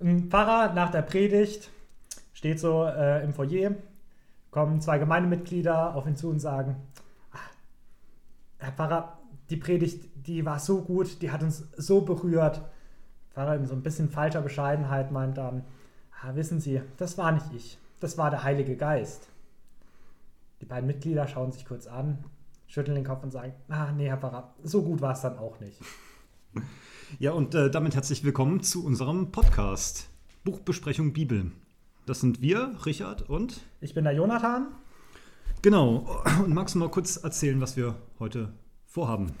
Ein Pfarrer nach der Predigt steht so äh, im Foyer, kommen zwei Gemeindemitglieder auf ihn zu und sagen, "Ah, Herr Pfarrer, die Predigt, die war so gut, die hat uns so berührt. Pfarrer in so ein bisschen falscher Bescheidenheit meint dann, ah, wissen Sie, das war nicht ich, das war der Heilige Geist. Die beiden Mitglieder schauen sich kurz an, schütteln den Kopf und sagen, ah, nee, Herr Pfarrer, so gut war es dann auch nicht. Ja, und äh, damit herzlich willkommen zu unserem Podcast Buchbesprechung Bibel. Das sind wir, Richard und. Ich bin der Jonathan. Genau. Und magst du mal kurz erzählen, was wir heute vorhaben?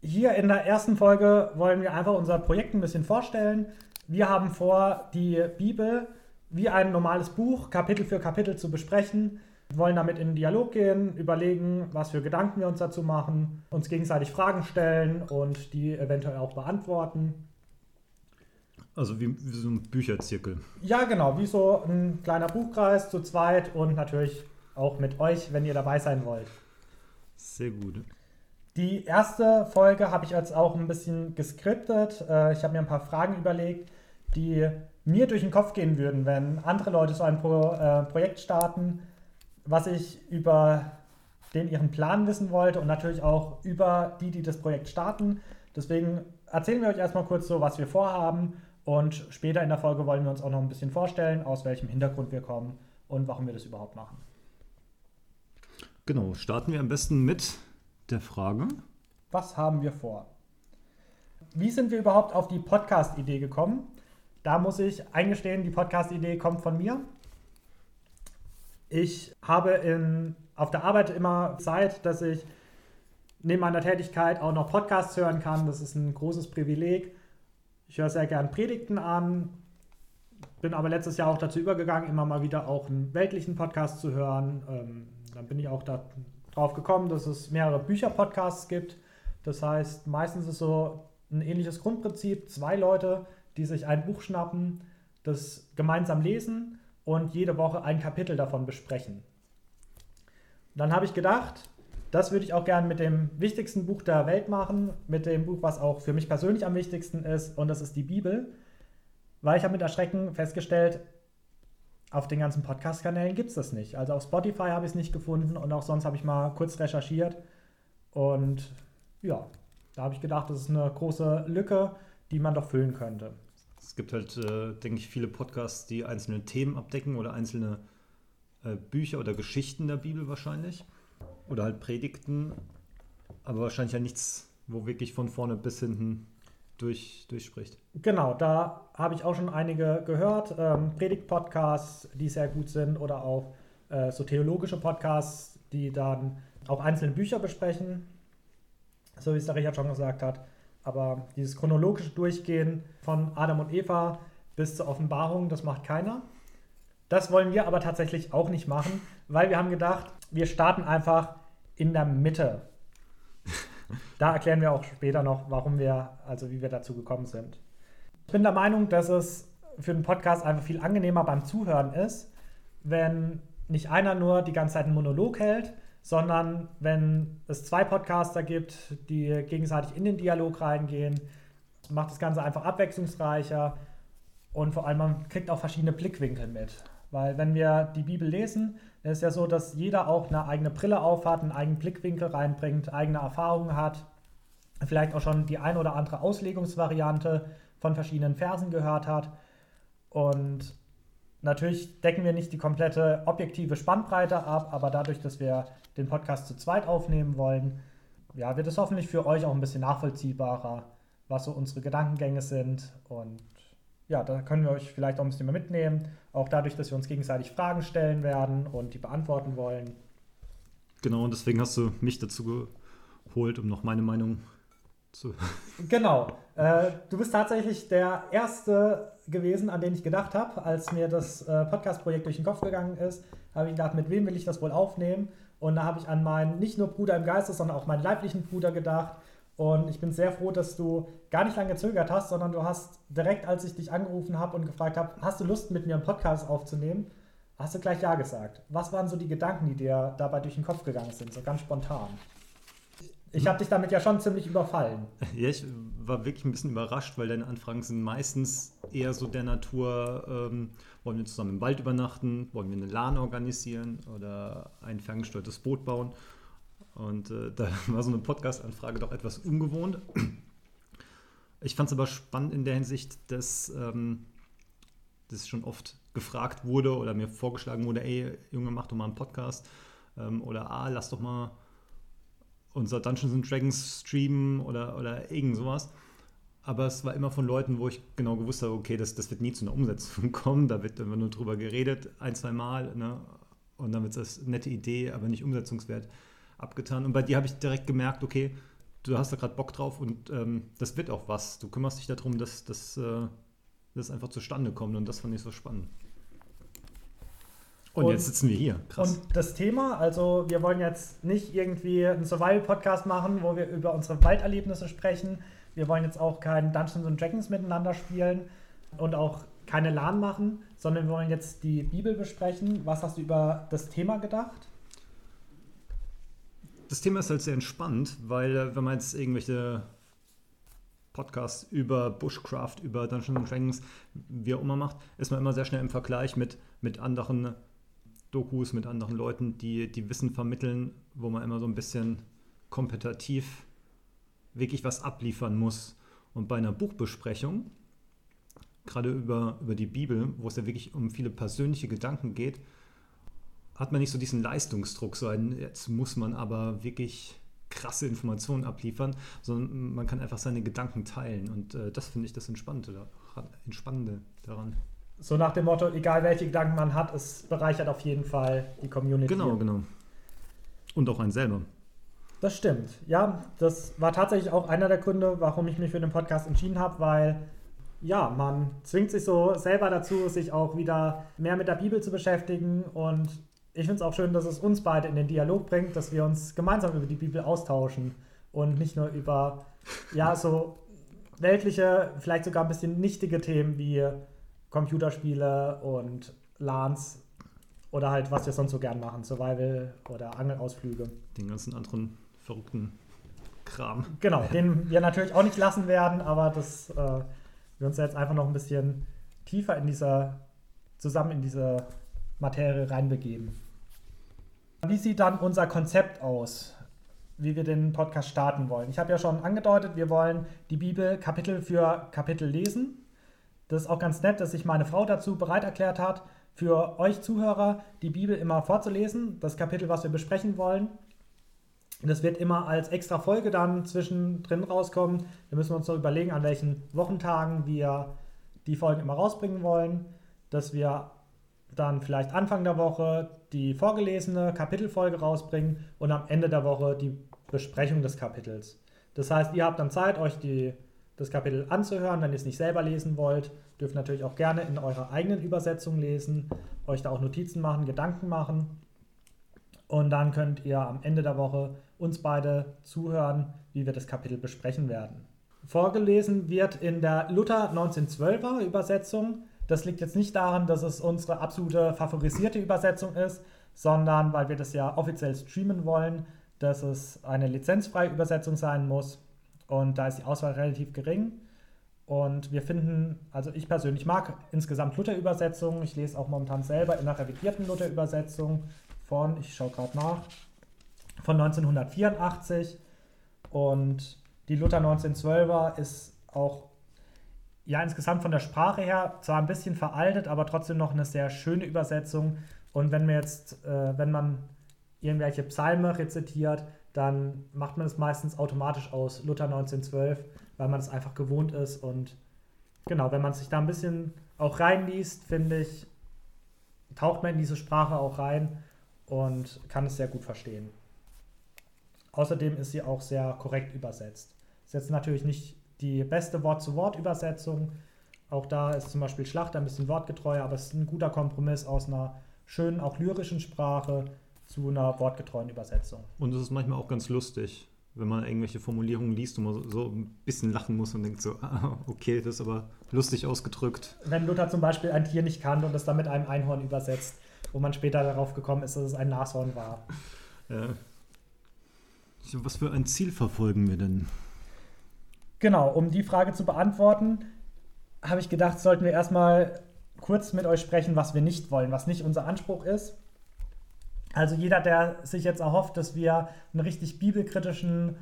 Hier in der ersten Folge wollen wir einfach unser Projekt ein bisschen vorstellen. Wir haben vor, die Bibel wie ein normales Buch Kapitel für Kapitel zu besprechen. Wir wollen damit in den Dialog gehen, überlegen, was für Gedanken wir uns dazu machen, uns gegenseitig Fragen stellen und die eventuell auch beantworten. Also wie, wie so ein Bücherzirkel. Ja, genau, wie so ein kleiner Buchkreis zu zweit und natürlich auch mit euch, wenn ihr dabei sein wollt. Sehr gut. Die erste Folge habe ich jetzt auch ein bisschen geskriptet. Äh, Ich habe mir ein paar Fragen überlegt, die mir durch den Kopf gehen würden, wenn andere Leute so ein Pro, äh, Projekt starten, was ich über den ihren Plan wissen wollte und natürlich auch über die, die das Projekt starten. Deswegen erzählen wir euch erstmal kurz so, was wir vorhaben und später in der Folge wollen wir uns auch noch ein bisschen vorstellen, aus welchem Hintergrund wir kommen und warum wir das überhaupt machen. Genau, starten wir am besten mit der Frage. Was haben wir vor? Wie sind wir überhaupt auf die Podcast-Idee gekommen? Da muss ich eingestehen, die Podcast-Idee kommt von mir. Ich habe in, auf der Arbeit immer Zeit, dass ich neben meiner Tätigkeit auch noch Podcasts hören kann. Das ist ein großes Privileg. Ich höre sehr gern Predigten an, bin aber letztes Jahr auch dazu übergegangen, immer mal wieder auch einen weltlichen Podcast zu hören. Ähm, dann bin ich auch da drauf gekommen, dass es mehrere Bücher-Podcasts gibt. Das heißt, meistens ist so ein ähnliches Grundprinzip. Zwei Leute, die sich ein Buch schnappen, das gemeinsam lesen und jede Woche ein Kapitel davon besprechen. Dann habe ich gedacht, das würde ich auch gern mit dem wichtigsten Buch der Welt machen, mit dem Buch, was auch für mich persönlich am wichtigsten ist, und das ist die Bibel. Weil ich habe mit Erschrecken festgestellt, auf den ganzen Podcast-Kanälen gibt es das nicht. Also auf Spotify habe ich es nicht gefunden und auch sonst habe ich mal kurz recherchiert. Und ja, da habe ich gedacht, das ist eine große Lücke, die man doch füllen könnte. Es gibt halt, äh, denke ich, viele Podcasts, die einzelne Themen abdecken oder einzelne äh, Bücher oder Geschichten der Bibel wahrscheinlich. Oder halt Predigten. Aber wahrscheinlich ja nichts, wo wirklich von vorne bis hinten durch, durchspricht. Genau, da habe ich auch schon einige gehört. Ähm, Predigt-Podcasts, die sehr gut sind, oder auch äh, so theologische Podcasts, die dann auch einzelne Bücher besprechen, so wie es der Richard schon gesagt hat. Aber dieses chronologische Durchgehen von Adam und Eva bis zur Offenbarung, das macht keiner. Das wollen wir aber tatsächlich auch nicht machen, weil wir haben gedacht, wir starten einfach in der Mitte. Da erklären wir auch später noch, warum wir, also wie wir dazu gekommen sind. Ich bin der Meinung, dass es für einen Podcast einfach viel angenehmer beim Zuhören ist, wenn nicht einer nur die ganze Zeit einen Monolog hält, sondern wenn es zwei Podcaster gibt, die gegenseitig in den Dialog reingehen, macht das Ganze einfach abwechslungsreicher und vor allem man kriegt auch verschiedene Blickwinkel mit. Weil wenn wir die Bibel lesen, ist es ja so, dass jeder auch eine eigene Brille aufhat, einen eigenen Blickwinkel reinbringt, eigene Erfahrungen hat, vielleicht auch schon die ein oder andere Auslegungsvariante von verschiedenen Versen gehört hat. Und natürlich decken wir nicht die komplette objektive Spannbreite ab, aber dadurch, dass wir den Podcast zu zweit aufnehmen wollen, ja, wird es hoffentlich für euch auch ein bisschen nachvollziehbarer, was so unsere Gedankengänge sind. Und ja, da können wir euch vielleicht auch ein bisschen mehr mitnehmen. Auch dadurch, dass wir uns gegenseitig Fragen stellen werden und die beantworten wollen. Genau, und deswegen hast du mich dazu geholt, um noch meine Meinung zu. Genau. Äh, du bist tatsächlich der Erste gewesen, an den ich gedacht habe, als mir das äh, Podcast-Projekt durch den Kopf gegangen ist. Habe ich gedacht, mit wem will ich das wohl aufnehmen? Und da habe ich an meinen nicht nur Bruder im Geiste, sondern auch meinen leiblichen Bruder gedacht. Und ich bin sehr froh, dass du gar nicht lange gezögert hast, sondern du hast direkt, als ich dich angerufen habe und gefragt habe, hast du Lust, mit mir einen Podcast aufzunehmen, hast du gleich Ja gesagt. Was waren so die Gedanken, die dir dabei durch den Kopf gegangen sind, so ganz spontan? Ich habe dich damit ja schon ziemlich überfallen. Ja, ich war wirklich ein bisschen überrascht, weil deine Anfragen sind meistens eher so der Natur, ähm, wollen wir zusammen im Wald übernachten, wollen wir eine LAN organisieren oder ein ferngesteuertes Boot bauen. Und äh, da war so eine Podcast-Anfrage doch etwas ungewohnt. Ich fand es aber spannend in der Hinsicht, dass ähm, das schon oft gefragt wurde oder mir vorgeschlagen wurde, ey, Junge, mach doch mal einen Podcast. Ähm, oder ah, lass doch mal unser Dungeons and Dragons streamen oder, oder irgend sowas. Aber es war immer von Leuten, wo ich genau gewusst habe, okay, das, das wird nie zu einer Umsetzung kommen. Da wird immer nur drüber geredet, ein, zwei Mal. Ne? Und dann wird als nette Idee, aber nicht umsetzungswert abgetan. Und bei dir habe ich direkt gemerkt, okay, du hast da gerade Bock drauf und ähm, das wird auch was. Du kümmerst dich darum, dass, dass äh, das einfach zustande kommt. Und das fand ich so spannend. Und, und, jetzt sitzen wir hier. Krass. Und das Thema, also wir wollen jetzt nicht irgendwie einen Survival-Podcast machen, wo wir über unsere Walderlebnisse sprechen. Wir wollen jetzt auch kein Dungeons and Dragons miteinander spielen und auch keine LAN machen, sondern wir wollen jetzt die Bibel besprechen. Was hast du über das Thema gedacht? Das Thema ist halt sehr entspannt, weil äh, wenn man jetzt irgendwelche Podcasts über Bushcraft, über Dungeons Dragons, wie auch immer macht, ist man immer sehr schnell im Vergleich mit, mit anderen Dokus mit anderen Leuten, die, die Wissen vermitteln, wo man immer so ein bisschen kompetitiv wirklich was abliefern muss. Und bei einer Buchbesprechung, gerade über, über die Bibel, wo es ja wirklich um viele persönliche Gedanken geht, hat man nicht so diesen Leistungsdruck, so ein, jetzt muss man aber wirklich krasse Informationen abliefern, sondern man kann einfach seine Gedanken teilen. Und äh, das finde ich das Entspannende, Entspannende daran. So nach dem Motto, egal welche Gedanken man hat, es bereichert auf jeden Fall die Community. Genau, genau. Und auch einen selber. Das stimmt. Ja, das war tatsächlich auch einer der Gründe, warum ich mich für den Podcast entschieden habe, weil ja, man zwingt sich so selber dazu, sich auch wieder mehr mit der Bibel zu beschäftigen. Und ich finde es auch schön, dass es uns beide in den Dialog bringt, dass wir uns gemeinsam über die Bibel austauschen und nicht nur über ja so weltliche, vielleicht sogar ein bisschen nichtige Themen wie Computerspiele und LANs oder halt, was wir sonst so gern machen, Survival oder Angelausflüge. Den ganzen anderen verrückten Kram. Genau, den wir natürlich auch nicht lassen werden, aber dass äh, wir uns jetzt einfach noch ein bisschen tiefer in dieser, zusammen in diese Materie reinbegeben. Wie sieht dann unser Konzept aus, wie wir den Podcast starten wollen? Ich habe ja schon angedeutet, wir wollen die Bibel Kapitel für Kapitel lesen das ist auch ganz nett, dass sich meine Frau dazu bereit erklärt hat, für euch Zuhörer die Bibel immer vorzulesen, das Kapitel, was wir besprechen wollen. Das wird immer als extra Folge dann zwischendrin rauskommen. Da müssen wir uns noch überlegen, an welchen Wochentagen wir die Folgen immer rausbringen wollen, dass wir dann vielleicht Anfang der Woche die vorgelesene Kapitelfolge rausbringen und am Ende der Woche die Besprechung des Kapitels. Das heißt, ihr habt dann Zeit, euch die das Kapitel anzuhören. Wenn ihr es nicht selber lesen wollt, dürft natürlich auch gerne in eurer eigenen Übersetzung lesen, euch da auch Notizen machen, Gedanken machen. Und dann könnt ihr am Ende der Woche uns beide zuhören, wie wir das Kapitel besprechen werden. Vorgelesen wird in der Luther 1912er Übersetzung. Das liegt jetzt nicht daran, dass es unsere absolute favorisierte Übersetzung ist, sondern weil wir das ja offiziell streamen wollen, dass es eine lizenzfreie Übersetzung sein muss. Und da ist die Auswahl relativ gering. Und wir finden, also ich persönlich mag insgesamt Luther-Übersetzungen. Ich lese auch momentan selber in einer revidierten Luther-Übersetzung von, ich schaue gerade nach, von 1984. Und die Luther 1912er ist auch ja insgesamt von der Sprache her zwar ein bisschen veraltet, aber trotzdem noch eine sehr schöne Übersetzung. Und wenn man jetzt, äh, wenn man irgendwelche Psalme rezitiert, dann macht man es meistens automatisch aus Luther 1912, weil man es einfach gewohnt ist. Und genau, wenn man sich da ein bisschen auch reinliest, finde ich, taucht man in diese Sprache auch rein und kann es sehr gut verstehen. Außerdem ist sie auch sehr korrekt übersetzt. Ist jetzt natürlich nicht die beste Wort-zu-Wort-Übersetzung. Auch da ist zum Beispiel Schlachter ein bisschen wortgetreuer, aber es ist ein guter Kompromiss aus einer schönen, auch lyrischen Sprache zu einer wortgetreuen Übersetzung. Und es ist manchmal auch ganz lustig, wenn man irgendwelche Formulierungen liest und man so, ein bisschen lachen muss und denkt so, ah, okay, das ist aber lustig ausgedrückt. Wenn Luther zum Beispiel ein Tier nicht kannte und es dann mit einem Einhorn übersetzt, wo man später darauf gekommen ist, dass es ein Nashorn war. Ja. Was für ein Ziel verfolgen wir denn? Genau, um die Frage zu beantworten, habe ich gedacht, sollten wir erstmal kurz mit euch sprechen, was wir nicht wollen, was nicht unser Anspruch ist. Also jeder, der sich jetzt erhofft, dass wir einen richtig bibelkritischen,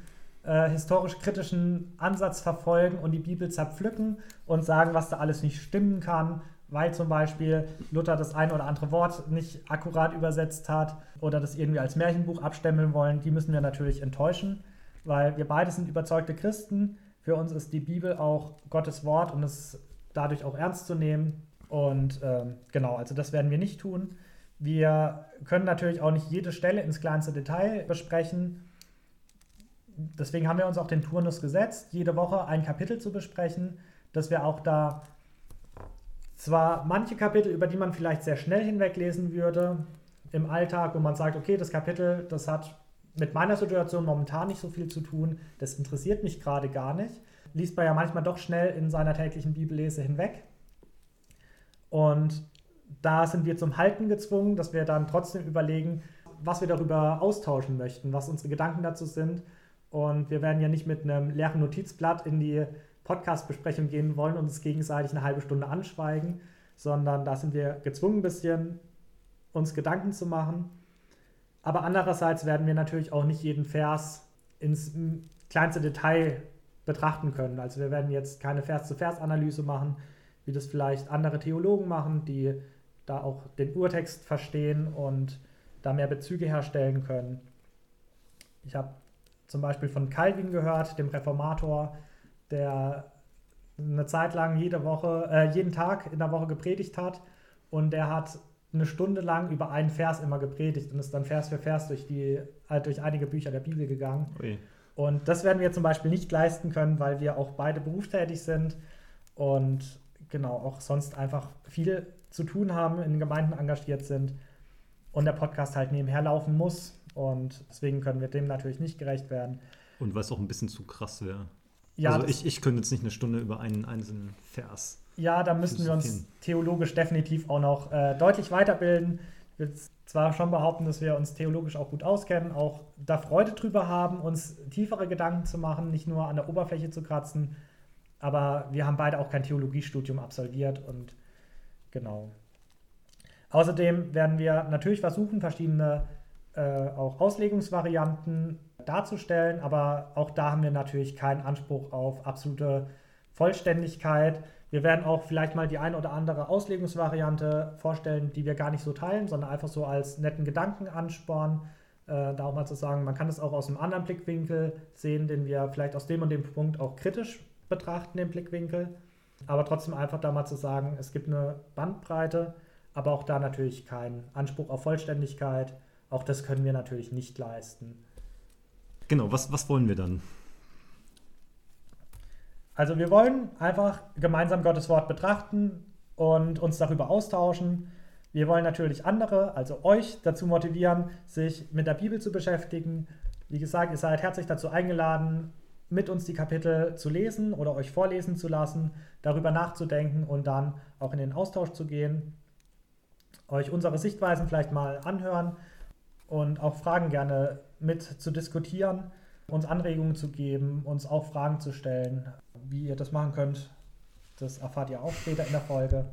äh, historisch kritischen Ansatz verfolgen und die Bibel zerpflücken und sagen, was da alles nicht stimmen kann, weil zum Beispiel Luther das ein oder andere Wort nicht akkurat übersetzt hat oder das irgendwie als Märchenbuch abstempeln wollen, die müssen wir natürlich enttäuschen, weil wir beide sind überzeugte Christen. Für uns ist die Bibel auch Gottes Wort und es dadurch auch ernst zu nehmen. Und ähm, genau, also das werden wir nicht tun. Wir können natürlich auch nicht jede Stelle ins kleinste Detail besprechen. Deswegen haben wir uns auch den Turnus gesetzt, jede Woche ein Kapitel zu besprechen, dass wir auch da zwar manche Kapitel, über die man vielleicht sehr schnell hinweglesen würde im Alltag, wo man sagt, okay, das Kapitel, das hat mit meiner Situation momentan nicht so viel zu tun, das interessiert mich gerade gar nicht, liest man ja manchmal doch schnell in seiner täglichen Bibellese hinweg. Und da sind wir zum Halten gezwungen, dass wir dann trotzdem überlegen, was wir darüber austauschen möchten, was unsere Gedanken dazu sind. Und wir werden ja nicht mit einem leeren Notizblatt in die Podcast-Besprechung gehen wollen und uns gegenseitig eine halbe Stunde anschweigen, sondern da sind wir gezwungen, ein bisschen uns Gedanken zu machen. Aber andererseits werden wir natürlich auch nicht jeden Vers ins kleinste Detail betrachten können. Also wir werden jetzt keine Vers-zu-Vers-Analyse machen, wie das vielleicht andere Theologen machen, die da auch den Urtext verstehen und da mehr Bezüge herstellen können. Ich habe zum Beispiel von Calvin gehört, dem Reformator, der eine Zeit lang jede Woche, äh, jeden Tag in der Woche gepredigt hat und der hat eine Stunde lang über einen Vers immer gepredigt und ist dann Vers für Vers durch die, äh, durch einige Bücher der Bibel gegangen. Ui. Und das werden wir zum Beispiel nicht leisten können, weil wir auch beide berufstätig sind und genau auch sonst einfach viel zu tun haben, in Gemeinden engagiert sind und der Podcast halt nebenher laufen muss. Und deswegen können wir dem natürlich nicht gerecht werden. Und was auch ein bisschen zu krass wäre. Ja, also ich, ich könnte jetzt nicht eine Stunde über einen einzelnen Vers. Ja, da müssten wir uns theologisch definitiv auch noch äh, deutlich weiterbilden. Ich würde zwar schon behaupten, dass wir uns theologisch auch gut auskennen, auch da Freude drüber haben, uns tiefere Gedanken zu machen, nicht nur an der Oberfläche zu kratzen. Aber wir haben beide auch kein Theologiestudium absolviert und genau. Außerdem werden wir natürlich versuchen, verschiedene äh, auch Auslegungsvarianten darzustellen, aber auch da haben wir natürlich keinen Anspruch auf absolute Vollständigkeit. Wir werden auch vielleicht mal die eine oder andere Auslegungsvariante vorstellen, die wir gar nicht so teilen, sondern einfach so als netten Gedanken anspornen. Äh, da auch mal zu sagen, man kann es auch aus einem anderen Blickwinkel sehen, den wir vielleicht aus dem und dem Punkt auch kritisch betrachten, den Blickwinkel. Aber trotzdem einfach da mal zu sagen, es gibt eine Bandbreite, aber auch da natürlich keinen Anspruch auf Vollständigkeit. Auch das können wir natürlich nicht leisten. Genau, was, was wollen wir dann? Also wir wollen einfach gemeinsam Gottes Wort betrachten und uns darüber austauschen. Wir wollen natürlich andere, also euch, dazu motivieren, sich mit der Bibel zu beschäftigen. Wie gesagt, ihr seid herzlich dazu eingeladen, mit uns die Kapitel zu lesen oder euch vorlesen zu lassen, darüber nachzudenken und dann auch in den Austausch zu gehen, euch unsere Sichtweisen vielleicht mal anhören und auch Fragen gerne mit zu diskutieren, uns Anregungen zu geben, uns auch Fragen zu stellen. Wie ihr das machen könnt, das erfahrt ihr auch später in der Folge.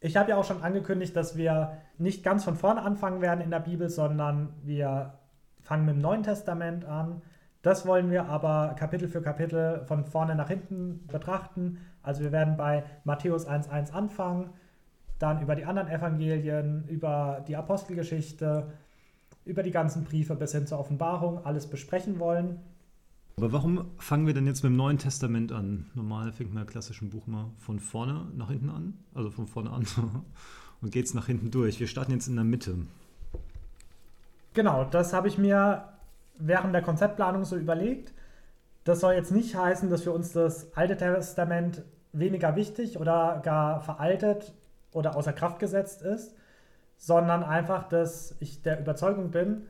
Ich habe ja auch schon angekündigt, dass wir nicht ganz von vorne anfangen werden in der Bibel, sondern wir fangen mit dem Neuen Testament an. Das wollen wir aber Kapitel für Kapitel von vorne nach hinten betrachten. Also wir werden bei Matthäus 1.1 anfangen, dann über die anderen Evangelien, über die Apostelgeschichte, über die ganzen Briefe bis hin zur Offenbarung alles besprechen wollen. Aber warum fangen wir denn jetzt mit dem Neuen Testament an? Normal fängt man ja klassisch ein Buch mal von vorne nach hinten an, also von vorne an und geht es nach hinten durch. Wir starten jetzt in der Mitte. Genau, das habe ich mir während der Konzeptplanung so überlegt. Das soll jetzt nicht heißen, dass für uns das Alte Testament weniger wichtig oder gar veraltet oder außer Kraft gesetzt ist, sondern einfach, dass ich der Überzeugung bin,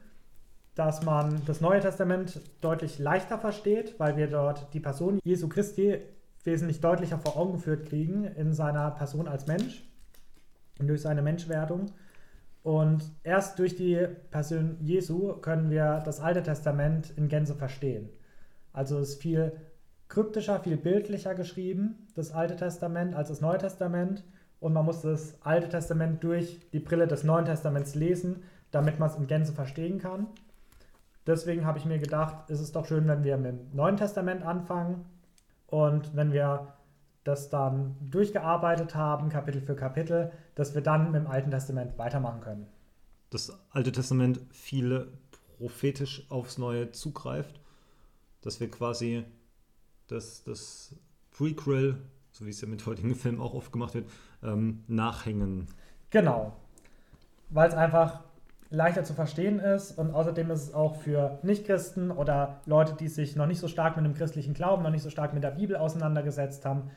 dass man das Neue Testament deutlich leichter versteht, weil wir dort die Person Jesu Christi wesentlich deutlicher vor Augen geführt kriegen in seiner Person als Mensch und durch seine Menschwerdung. Und erst durch die Person Jesu können wir das Alte Testament in Gänze verstehen. Also ist viel kryptischer, viel bildlicher geschrieben, das Alte Testament, als das Neue Testament. Und man muss das Alte Testament durch die Brille des Neuen Testaments lesen, damit man es in Gänze verstehen kann. Deswegen habe ich mir gedacht, ist es doch schön, wenn wir mit dem Neuen Testament anfangen und wenn wir das dann durchgearbeitet haben, Kapitel für Kapitel, dass wir dann mit dem Alten Testament weitermachen können. Das Alte Testament viele prophetisch aufs Neue zugreift, dass wir quasi das, das Prequel, so wie es ja mit heutigen Filmen auch oft gemacht wird, ähm, nachhängen. Genau. Weil es einfach leichter zu verstehen ist und außerdem ist es auch für Nichtchristen oder Leute, die sich noch nicht so stark mit dem christlichen Glauben, noch nicht so stark mit der Bibel auseinandergesetzt haben,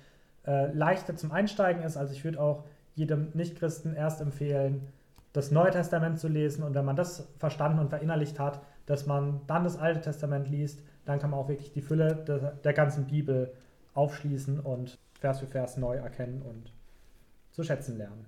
äh, leichter zum Einsteigen ist. Also ich würde auch jedem Nichtchristen erst empfehlen, das Neue Testament zu lesen und wenn man das verstanden und verinnerlicht hat, dass man dann das Alte Testament liest, dann kann man auch wirklich die Fülle der, der ganzen Bibel aufschließen und Vers für Vers neu erkennen und zu schätzen lernen.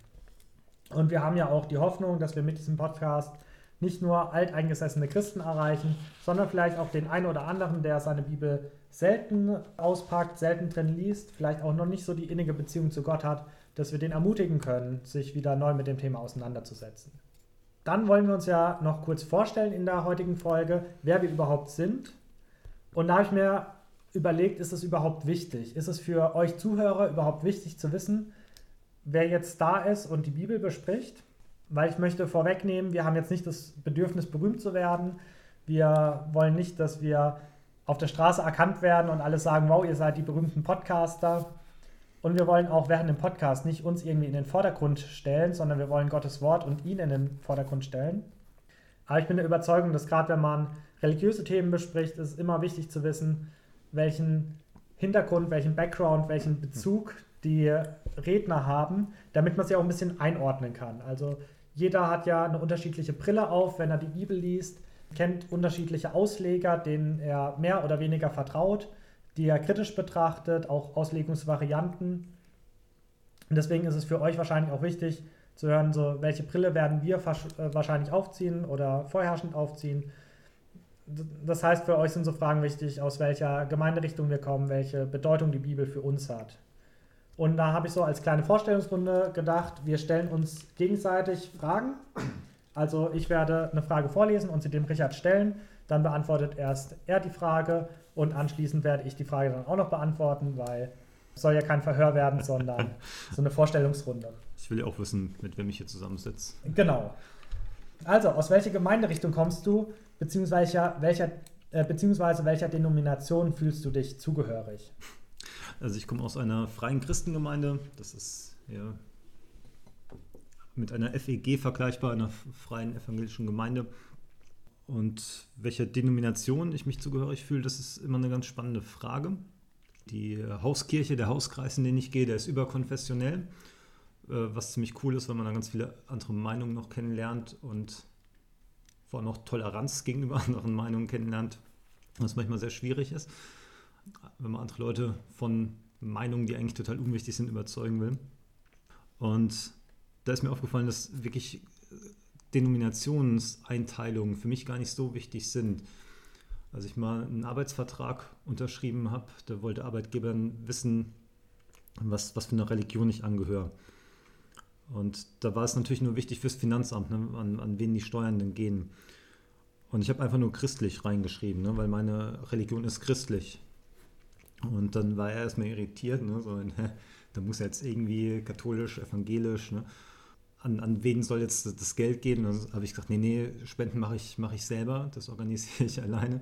Und wir haben ja auch die Hoffnung, dass wir mit diesem Podcast nicht nur alteingesessene Christen erreichen, sondern vielleicht auch den einen oder anderen, der seine Bibel selten auspackt, selten drin liest, vielleicht auch noch nicht so die innige Beziehung zu Gott hat, dass wir den ermutigen können, sich wieder neu mit dem Thema auseinanderzusetzen. Dann wollen wir uns ja noch kurz vorstellen in der heutigen Folge, wer wir überhaupt sind. Und da habe ich mir überlegt, ist es überhaupt wichtig? Ist es für euch Zuhörer überhaupt wichtig zu wissen, wer jetzt da ist und die Bibel bespricht, weil ich möchte vorwegnehmen, wir haben jetzt nicht das Bedürfnis, berühmt zu werden. Wir wollen nicht, dass wir auf der Straße erkannt werden und alle sagen, wow, ihr seid die berühmten Podcaster. Und wir wollen auch während dem Podcast nicht uns irgendwie in den Vordergrund stellen, sondern wir wollen Gottes Wort und ihn in den Vordergrund stellen. Aber ich bin der Überzeugung, dass gerade wenn man religiöse Themen bespricht, ist es immer wichtig zu wissen, welchen Hintergrund, welchen Background, welchen Bezug die Redner haben, damit man sie auch ein bisschen einordnen kann. Also jeder hat ja eine unterschiedliche Brille auf, wenn er die Bibel liest, kennt unterschiedliche Ausleger, denen er mehr oder weniger vertraut, die er kritisch betrachtet, auch Auslegungsvarianten. Und deswegen ist es für euch wahrscheinlich auch wichtig zu hören, so welche Brille werden wir äh, wahrscheinlich aufziehen oder vorherrschend aufziehen. Das heißt, für euch sind so Fragen wichtig, aus welcher Gemeinderichtung wir kommen, welche Bedeutung die Bibel für uns hat. Und da habe ich so als kleine Vorstellungsrunde gedacht, wir stellen uns gegenseitig Fragen. Also ich werde eine Frage vorlesen und sie dem Richard stellen. Dann beantwortet erst er die Frage und anschließend werde ich die Frage dann auch noch beantworten, weil es soll ja kein Verhör werden, sondern so eine Vorstellungsrunde. Ich will ja auch wissen, mit wem ich hier zusammensitze. Genau. Also, aus welcher Gemeinderichtung kommst du, beziehungsweise welcher, äh, beziehungsweise welcher Denomination fühlst du dich zugehörig? Also ich komme aus einer freien Christengemeinde. Das ist ja mit einer FEG vergleichbar, einer freien evangelischen Gemeinde. Und welcher Denomination ich mich zugehörig fühle, das ist immer eine ganz spannende Frage. Die Hauskirche, der Hauskreis, in den ich gehe, der ist überkonfessionell, äh, was ziemlich cool ist, weil man dann ganz viele andere Meinungen noch kennenlernt und vor allem auch Toleranz gegenüber anderen Meinungen kennenlernt, was manchmal sehr schwierig ist wenn man andere Leute von Meinungen, die eigentlich total unwichtig sind, überzeugen will. Und da ist mir aufgefallen, dass wirklich Denominationseinteilungen für mich gar nicht so wichtig sind. Als ich mal einen Arbeitsvertrag unterschrieben habe, da wollte Arbeitgeber wissen, was, was für eine Religion ich angehöre. Und da war es natürlich nur wichtig fürs Finanzamt, ne, an, an wen die Steuern denn gehen. Und ich habe einfach nur christlich reingeschrieben, ne, weil meine Religion ist christlich. Und dann war er erstmal irritiert, ne? so, da muss jetzt irgendwie katholisch, evangelisch, ne? an, an wen soll jetzt das Geld gehen? Und dann habe ich gesagt, nee, nee, Spenden mache ich, mach ich selber, das organisiere ich alleine.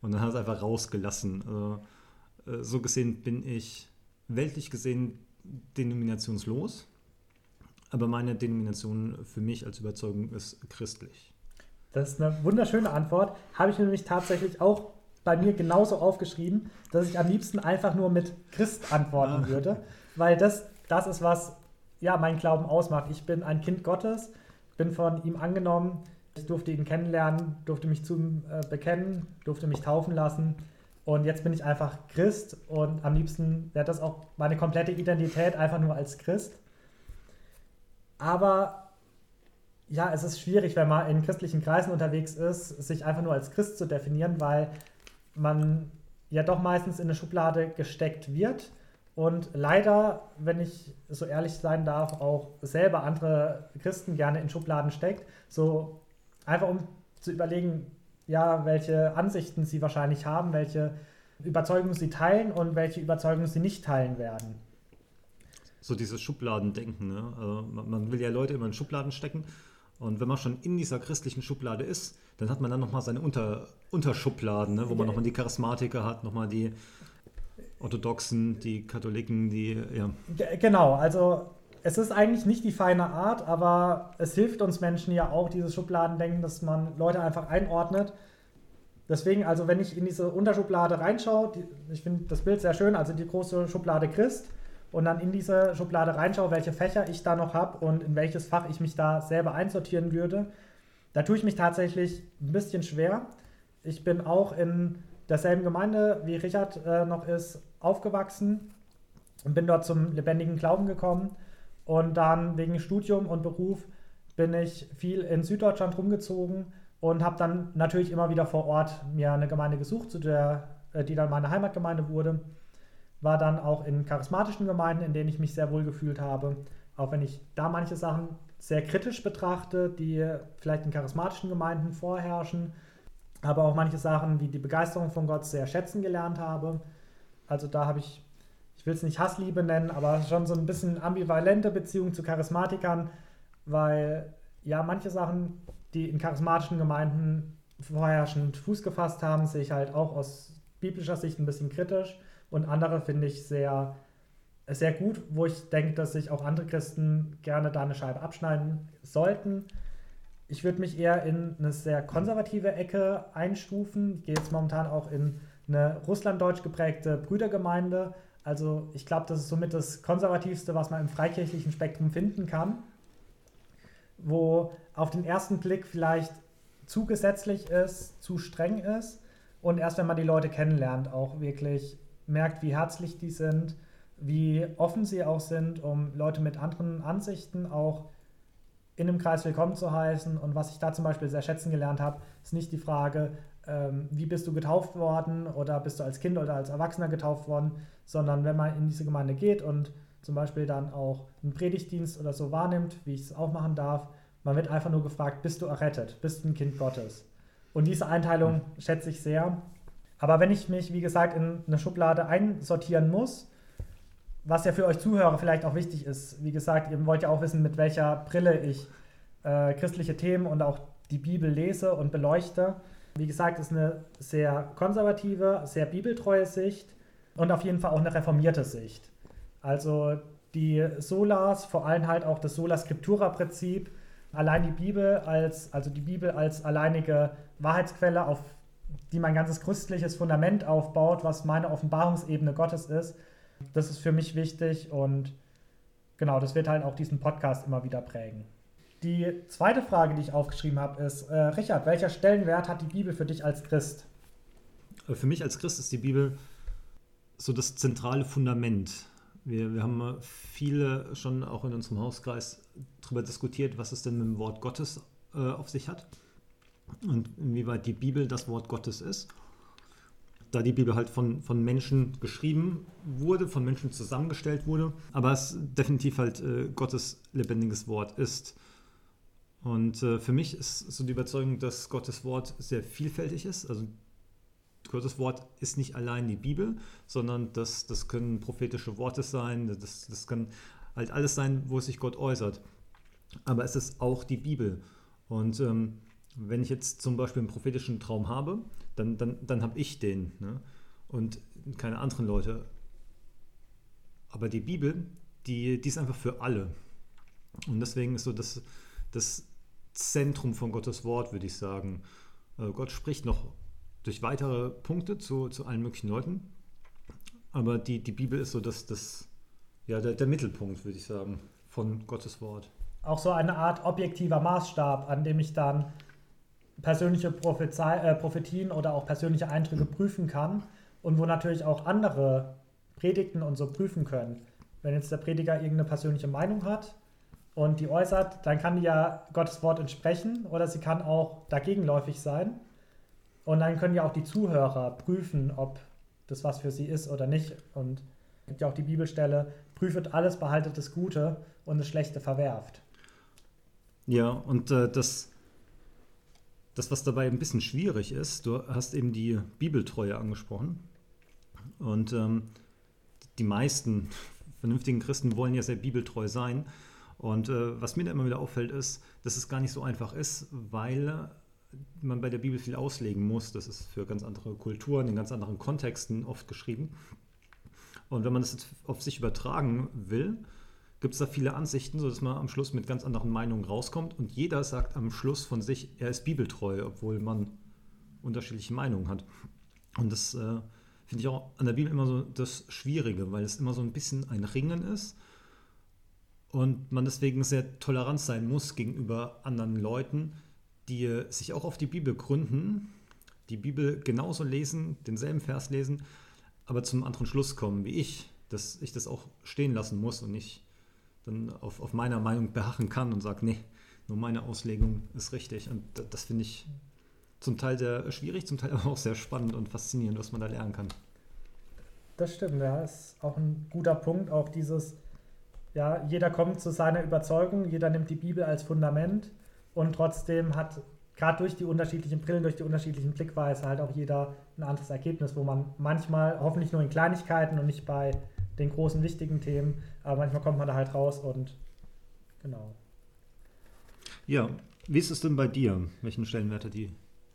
Und dann hat es einfach rausgelassen. Also, äh, so gesehen bin ich weltlich gesehen denominationslos, aber meine Denomination für mich als Überzeugung ist christlich. Das ist eine wunderschöne Antwort. Habe ich nämlich tatsächlich auch bei mir genauso aufgeschrieben, dass ich am liebsten einfach nur mit Christ antworten ah. würde, weil das, das ist, was ja mein Glauben ausmacht. Ich bin ein Kind Gottes, bin von ihm angenommen, ich durfte ihn kennenlernen, durfte mich zu ihm äh, bekennen, durfte mich taufen lassen und jetzt bin ich einfach Christ und am liebsten wäre das auch meine komplette Identität einfach nur als Christ. Aber ja, es ist schwierig, wenn man in christlichen Kreisen unterwegs ist, sich einfach nur als Christ zu definieren, weil man ja doch meistens in eine Schublade gesteckt wird und leider, wenn ich so ehrlich sein darf, auch selber andere Christen gerne in Schubladen steckt, so einfach um zu überlegen, ja, welche Ansichten sie wahrscheinlich haben, welche Überzeugungen sie teilen und welche Überzeugungen sie nicht teilen werden. So dieses Schubladendenken, ne? Also man will ja Leute immer in Schubladen stecken und wenn man schon in dieser christlichen Schublade ist, dann hat man dann nochmal seine Unter Unterschubladen, ne? wo man nochmal die Charismatiker hat, nochmal die Orthodoxen, die Katholiken, die, ja. Genau, also es ist eigentlich nicht die feine Art, aber es hilft uns Menschen ja auch, dieses Schubladendenken, dass man Leute einfach einordnet. Deswegen, also wenn ich in diese Unterschublade reinschaue, die, ich finde das Bild sehr schön, also die große Schublade Christ, und dann in diese Schublade reinschaue, welche Fächer ich da noch habe und in welches Fach ich mich da selber einsortieren würde, da tue ich mich tatsächlich ein bisschen schwer. Ich bin auch in derselben Gemeinde, wie Richard äh, noch ist, aufgewachsen und bin dort zum lebendigen Glauben gekommen. Und dann wegen Studium und Beruf bin ich viel in Süddeutschland rumgezogen und habe dann natürlich immer wieder vor Ort mir eine Gemeinde gesucht, zu der, äh, die dann meine Heimatgemeinde wurde. War dann auch in charismatischen Gemeinden, in denen ich mich sehr wohl gefühlt habe. Auch wenn ich da manche Sachen sehr kritisch betrachte, die vielleicht in charismatischen Gemeinden vorherrschen, aber auch manche Sachen wie die Begeisterung von Gott sehr schätzen gelernt habe. Also da habe ich, ich will es nicht Hassliebe nennen, aber schon so ein bisschen ambivalente Beziehung zu Charismatikern, weil ja manche Sachen, die in charismatischen Gemeinden vorherrschend Fuß gefasst haben, sehe ich halt auch aus biblischer Sicht ein bisschen kritisch und andere finde ich sehr sehr gut, wo ich denke, dass sich auch andere Christen gerne da eine Scheibe abschneiden sollten. Ich würde mich eher in eine sehr konservative Ecke einstufen. Ich gehe jetzt momentan auch in eine russlanddeutsch geprägte Brüdergemeinde. Also ich glaube, das ist somit das konservativste, was man im freikirchlichen Spektrum finden kann, wo auf den ersten Blick vielleicht zu gesetzlich ist, zu streng ist und erst wenn man die Leute kennenlernt, auch wirklich merkt, wie herzlich die sind wie offen sie auch sind, um Leute mit anderen Ansichten auch in dem Kreis willkommen zu heißen. Und was ich da zum Beispiel sehr schätzen gelernt habe, ist nicht die Frage, ähm, wie bist du getauft worden oder bist du als Kind oder als Erwachsener getauft worden, sondern wenn man in diese Gemeinde geht und zum Beispiel dann auch einen Predigtdienst oder so wahrnimmt, wie ich es auch machen darf, man wird einfach nur gefragt, bist du errettet, bist du ein Kind Gottes? Und diese Einteilung mhm. schätze ich sehr. Aber wenn ich mich, wie gesagt, in eine Schublade einsortieren muss, was ja für euch Zuhörer vielleicht auch wichtig ist. Wie gesagt, ihr wollt ja auch wissen, mit welcher Brille ich äh, christliche Themen und auch die Bibel lese und beleuchte. Wie gesagt, ist eine sehr konservative, sehr bibeltreue Sicht und auf jeden Fall auch eine reformierte Sicht. Also die Solas, vor allem halt auch das Sola Scriptura-Prinzip, allein die Bibel als, also die Bibel als alleinige Wahrheitsquelle, auf die mein ganzes christliches Fundament aufbaut, was meine Offenbarungsebene Gottes ist, das ist für mich wichtig und genau, das wird halt auch diesen Podcast immer wieder prägen. Die zweite Frage, die ich aufgeschrieben habe, ist, äh, Richard, welcher Stellenwert hat die Bibel für dich als Christ? Äh, für mich als Christ ist die Bibel so das zentrale Fundament. Wir, wir haben viele schon auch in unserem Hauskreis darüber diskutiert, was es denn mit dem Wort Gottes äh, auf sich hat und inwieweit die Bibel das Wort Gottes ist da die Bibel halt von, von Menschen geschrieben wurde, von Menschen zusammengestellt wurde, aber es definitiv halt äh, Gottes lebendiges Wort ist. Und äh, für mich ist so die Überzeugung, dass Gottes Wort sehr vielfältig ist. Also Gottes Wort ist nicht allein die Bibel, sondern das, das können prophetische Worte sein, das, das kann halt alles sein, wo sich Gott äußert. Aber es ist auch die Bibel. Und ähm, wenn ich jetzt zum Beispiel einen prophetischen Traum habe, dann, dann, dann habe ich den ne? und keine anderen Leute. Aber die Bibel, die, die ist einfach für alle. Und deswegen ist so das, das Zentrum von Gottes Wort, würde ich sagen. Also Gott spricht noch durch weitere Punkte zu, zu allen möglichen Leuten. Aber die, die Bibel ist so das, das, ja, der, der Mittelpunkt, würde ich sagen, von Gottes Wort. Auch so eine Art objektiver Maßstab, an dem ich dann persönliche Prophezei äh, Prophetien oder auch persönliche Eindrücke prüfen kann und wo natürlich auch andere Predigten und so prüfen können. Wenn jetzt der Prediger irgendeine persönliche Meinung hat und die äußert, dann kann die ja Gottes Wort entsprechen oder sie kann auch dagegenläufig sein. Und dann können ja auch die Zuhörer prüfen, ob das was für sie ist oder nicht. Und es gibt ja auch die Bibelstelle, prüfet alles, behaltet das Gute und das Schlechte verwerft. Ja, und äh, das, das, was dabei ein bisschen schwierig ist, du hast eben die Bibeltreue angesprochen. Und ähm, die meisten vernünftigen Christen wollen ja sehr bibeltreu sein. Und äh, was mir da immer wieder auffällt, ist, dass es gar nicht so einfach ist, weil man bei der Bibel viel auslegen muss. Das ist für ganz andere Kulturen, in ganz anderen Kontexten oft geschrieben. Und wenn man das jetzt auf sich übertragen will, gibt es da viele Ansichten, sodass man am Schluss mit ganz anderen Meinungen rauskommt. Und jeder sagt am Schluss von sich, er ist bibeltreu, obwohl man unterschiedliche Meinungen hat. Und das äh, finde ich auch an der Bibel immer so das Schwierige, weil es immer so ein bisschen ein Ringen ist und man deswegen sehr tolerant sein muss gegenüber anderen Leuten, die sich auch auf die Bibel gründen, die Bibel genauso lesen, denselben Vers lesen, aber zum anderen Schluss kommen wie ich, dass ich das auch stehen lassen muss und nicht dann auf, auf meiner Meinung beharren kann und sage, nee, nur meine Auslegung ist richtig. Und das, das finde ich zum Teil sehr schwierig, zum Teil aber auch sehr spannend und faszinierend, was man da lernen kann. Das stimmt, ja, ist auch ein guter Punkt, auch dieses, ja, jeder kommt zu seiner Überzeugung, jeder nimmt die Bibel als Fundament und trotzdem hat gerade durch die unterschiedlichen Brillen, durch die unterschiedlichen Blickweisen halt auch jeder ein anderes Ergebnis, wo man manchmal hoffentlich nur in Kleinigkeiten und nicht bei den großen wichtigen Themen, aber manchmal kommt man da halt raus und genau. Ja, wie ist es denn bei dir? Welchen Stellenwert hat die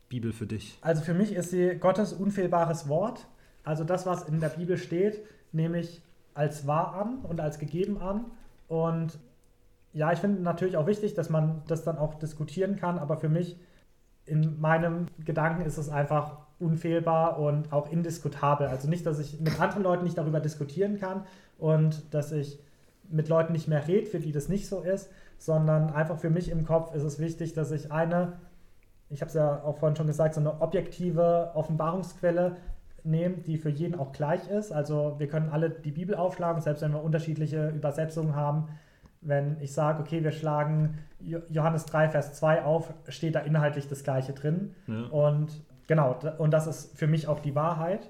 Bibel für dich? Also für mich ist sie Gottes unfehlbares Wort. Also das, was in der Bibel steht, nehme ich als wahr an und als gegeben an. Und ja, ich finde natürlich auch wichtig, dass man das dann auch diskutieren kann, aber für mich in meinem Gedanken ist es einfach unfehlbar und auch indiskutabel. Also nicht, dass ich mit anderen Leuten nicht darüber diskutieren kann und dass ich mit Leuten nicht mehr rede, für die das nicht so ist, sondern einfach für mich im Kopf ist es wichtig, dass ich eine, ich habe es ja auch vorhin schon gesagt, so eine objektive Offenbarungsquelle nehme, die für jeden auch gleich ist. Also wir können alle die Bibel aufschlagen, selbst wenn wir unterschiedliche Übersetzungen haben. Wenn ich sage, okay, wir schlagen Johannes 3, Vers 2 auf, steht da inhaltlich das Gleiche drin. Ja. Und genau, und das ist für mich auch die Wahrheit.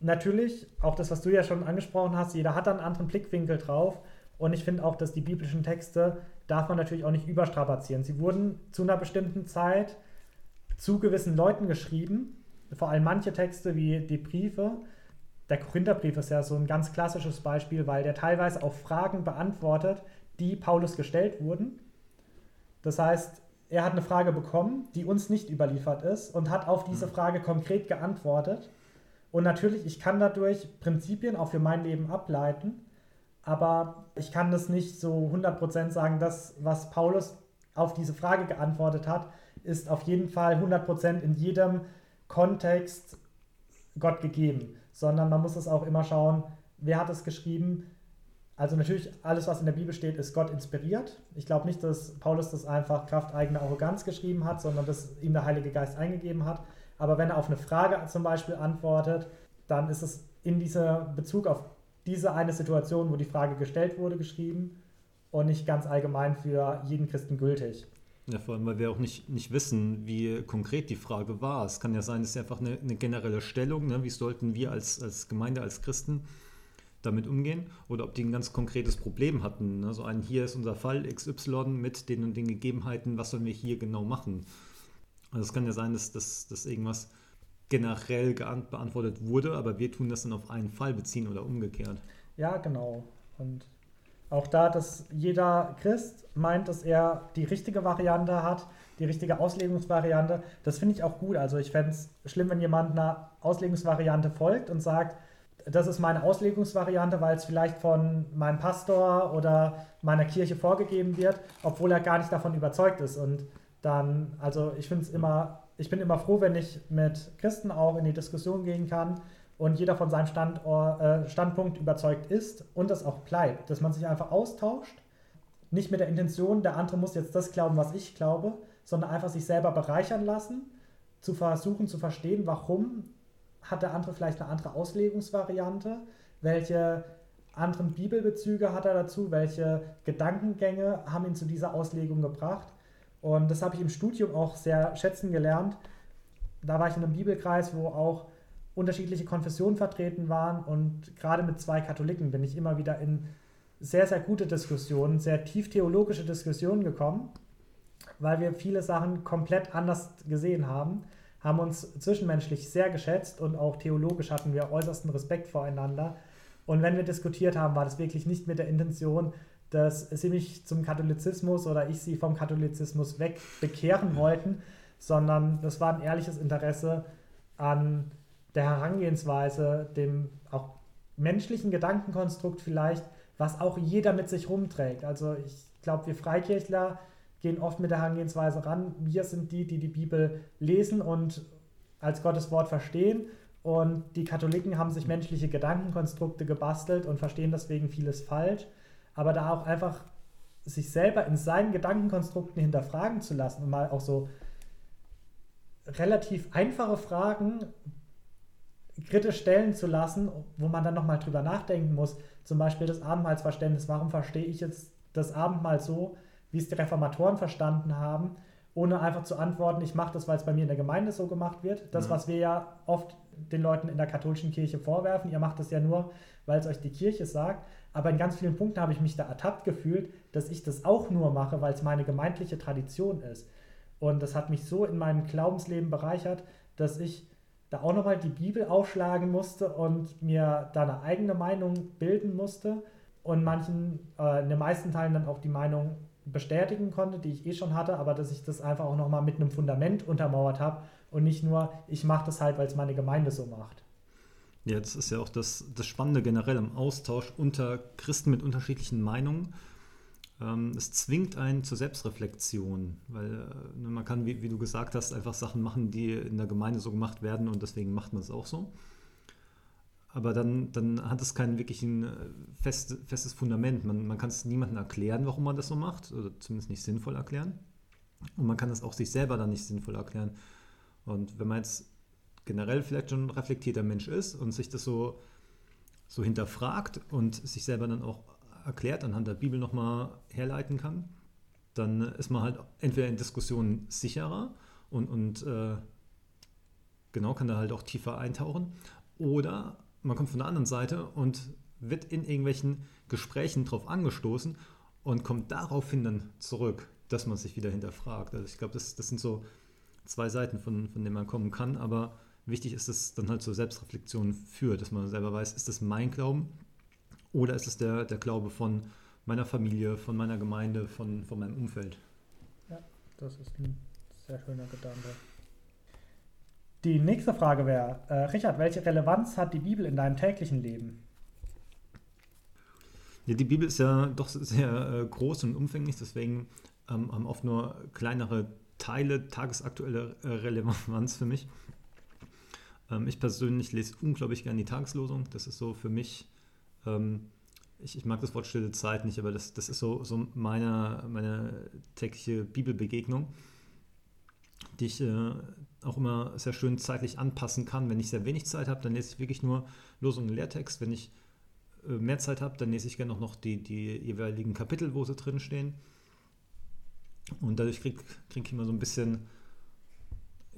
Natürlich, auch das, was du ja schon angesprochen hast, jeder hat da einen anderen Blickwinkel drauf. Und ich finde auch, dass die biblischen Texte darf man natürlich auch nicht überstrapazieren. Sie wurden zu einer bestimmten Zeit zu gewissen Leuten geschrieben vor allem manche Texte wie die Briefe. Der Korintherbrief ist ja so ein ganz klassisches Beispiel, weil der teilweise auch Fragen beantwortet, die Paulus gestellt wurden. Das heißt, er hat eine Frage bekommen, die uns nicht überliefert ist und hat auf diese hm. Frage konkret geantwortet. Und natürlich, ich kann dadurch Prinzipien auch für mein Leben ableiten, aber ich kann das nicht so 100% sagen, das, was Paulus auf diese Frage geantwortet hat, ist auf jeden Fall 100% in jedem Kontext Gott gegeben, sondern man muss es auch immer schauen, wer hat es geschrieben. Also natürlich, alles, was in der Bibel steht, ist Gott inspiriert. Ich glaube nicht, dass Paulus das einfach Kraft eigener Arroganz geschrieben hat, sondern dass ihm der Heilige Geist eingegeben hat. Aber wenn er auf eine Frage zum Beispiel antwortet, dann ist es in dieser Bezug auf diese eine Situation, wo die Frage gestellt wurde, geschrieben und nicht ganz allgemein für jeden Christen gültig. Ja, vor allem, weil wir auch nicht, nicht wissen, wie konkret die Frage war. Es kann ja sein, es ist einfach eine, eine generelle Stellung, ne? wie sollten wir als, als Gemeinde, als Christen damit umgehen oder ob die ein ganz konkretes Problem hatten. Ne? So ein, hier ist unser Fall XY mit den und den Gegebenheiten, was sollen wir hier genau machen? Also es kann ja sein, dass, dass, dass irgendwas generell beantwortet wurde, aber wir tun das dann auf einen Fall beziehen oder umgekehrt. Ja, genau. Und auch da, dass jeder Christ meint, dass er die richtige Variante hat, die richtige Auslegungsvariante. Das finde ich auch gut. Also ich fände es schlimm, wenn jemand einer Auslegungsvariante folgt und sagt, das ist meine Auslegungsvariante, weil es vielleicht von meinem Pastor oder meiner Kirche vorgegeben wird, obwohl er gar nicht davon überzeugt ist. Und dann, also ich finde es immer, ich bin immer froh, wenn ich mit Christen auch in die Diskussion gehen kann und jeder von seinem Standort, äh, Standpunkt überzeugt ist und das auch bleibt, dass man sich einfach austauscht, nicht mit der Intention, der andere muss jetzt das glauben, was ich glaube, sondern einfach sich selber bereichern lassen, zu versuchen zu verstehen, warum hat der andere vielleicht eine andere Auslegungsvariante, welche anderen Bibelbezüge hat er dazu, welche Gedankengänge haben ihn zu dieser Auslegung gebracht. Und das habe ich im Studium auch sehr schätzen gelernt. Da war ich in einem Bibelkreis, wo auch unterschiedliche Konfessionen vertreten waren und gerade mit zwei Katholiken bin ich immer wieder in sehr, sehr gute Diskussionen, sehr tief theologische Diskussionen gekommen, weil wir viele Sachen komplett anders gesehen haben, haben uns zwischenmenschlich sehr geschätzt und auch theologisch hatten wir äußersten Respekt voreinander. Und wenn wir diskutiert haben, war das wirklich nicht mit der Intention, dass sie mich zum Katholizismus oder ich sie vom Katholizismus weg bekehren wollten, sondern das war ein ehrliches Interesse an der Herangehensweise, dem auch menschlichen Gedankenkonstrukt vielleicht, was auch jeder mit sich rumträgt. Also ich glaube, wir Freikirchler gehen oft mit der Herangehensweise ran, wir sind die, die die Bibel lesen und als Gottes Wort verstehen und die Katholiken haben sich menschliche Gedankenkonstrukte gebastelt und verstehen deswegen vieles falsch, aber da auch einfach sich selber in seinen Gedankenkonstrukten hinterfragen zu lassen und mal auch so relativ einfache Fragen kritisch stellen zu lassen, wo man dann nochmal drüber nachdenken muss. Zum Beispiel das Abendmahlsverständnis. Warum verstehe ich jetzt das Abendmahl so, wie es die Reformatoren verstanden haben, ohne einfach zu antworten, ich mache das, weil es bei mir in der Gemeinde so gemacht wird. Das, ja. was wir ja oft den Leuten in der katholischen Kirche vorwerfen, ihr macht das ja nur, weil es euch die Kirche sagt. Aber in ganz vielen Punkten habe ich mich da ertappt gefühlt, dass ich das auch nur mache, weil es meine gemeindliche Tradition ist. Und das hat mich so in meinem Glaubensleben bereichert, dass ich da auch nochmal die Bibel aufschlagen musste und mir da eine eigene Meinung bilden musste und manchen, äh, in den meisten Teilen dann auch die Meinung bestätigen konnte, die ich eh schon hatte, aber dass ich das einfach auch nochmal mit einem Fundament untermauert habe und nicht nur, ich mache das halt, weil es meine Gemeinde so macht. Ja, das ist ja auch das, das Spannende generell am Austausch unter Christen mit unterschiedlichen Meinungen ähm, es zwingt einen zur Selbstreflexion, weil äh, ne, man kann, wie, wie, du gesagt hast, einfach Sachen machen, die in der Gemeinde so gemacht werden und deswegen macht man es auch so. Aber dann, dann hat es kein wirklich äh, fest, festes Fundament. Man, man kann es niemandem erklären, warum man das so macht, oder zumindest nicht sinnvoll erklären. Und man kann es auch sich selber dann nicht sinnvoll erklären. Und wenn man jetzt generell vielleicht schon ein reflektierter Mensch ist und sich das so, so hinterfragt und sich selber dann auch erklärt, anhand der Bibel nochmal herleiten kann, dann ist man halt entweder in Diskussionen sicherer und, und äh, genau kann da halt auch tiefer eintauchen, oder man kommt von der anderen Seite und wird in irgendwelchen Gesprächen drauf angestoßen und kommt daraufhin dann zurück, dass man sich wieder hinterfragt. Also ich glaube, das, das sind so zwei Seiten, von, von denen man kommen kann, aber wichtig ist es dann halt zur Selbstreflexion führt, dass man selber weiß, ist das mein Glauben oder ist es der, der Glaube von meiner Familie, von meiner Gemeinde, von, von meinem Umfeld? Ja, das ist ein sehr schöner Gedanke. Die nächste Frage wäre, äh, Richard, welche Relevanz hat die Bibel in deinem täglichen Leben? Ja, die Bibel ist ja doch sehr äh, groß und umfänglich, deswegen ähm, haben oft nur kleinere Teile tagesaktuelle äh, Relevanz für mich. Ähm, ich persönlich lese unglaublich gerne die Tageslosung. Das ist so für mich ähm, ich, ich, mag das Wort stille Zeit nicht, aber das, das ist so, so meine, meine tägliche Bibelbegegnung, die ich äh, auch immer sehr schön zeitlich anpassen kann. Wenn ich sehr wenig Zeit habe, dann lese ich wirklich nur Losung und Lehrtext. Wenn ich äh, mehr Zeit habe, dann lese ich gerne auch noch die, die jeweiligen Kapitel, wo sie drin stehen. Und dadurch kriege krieg ich immer so ein bisschen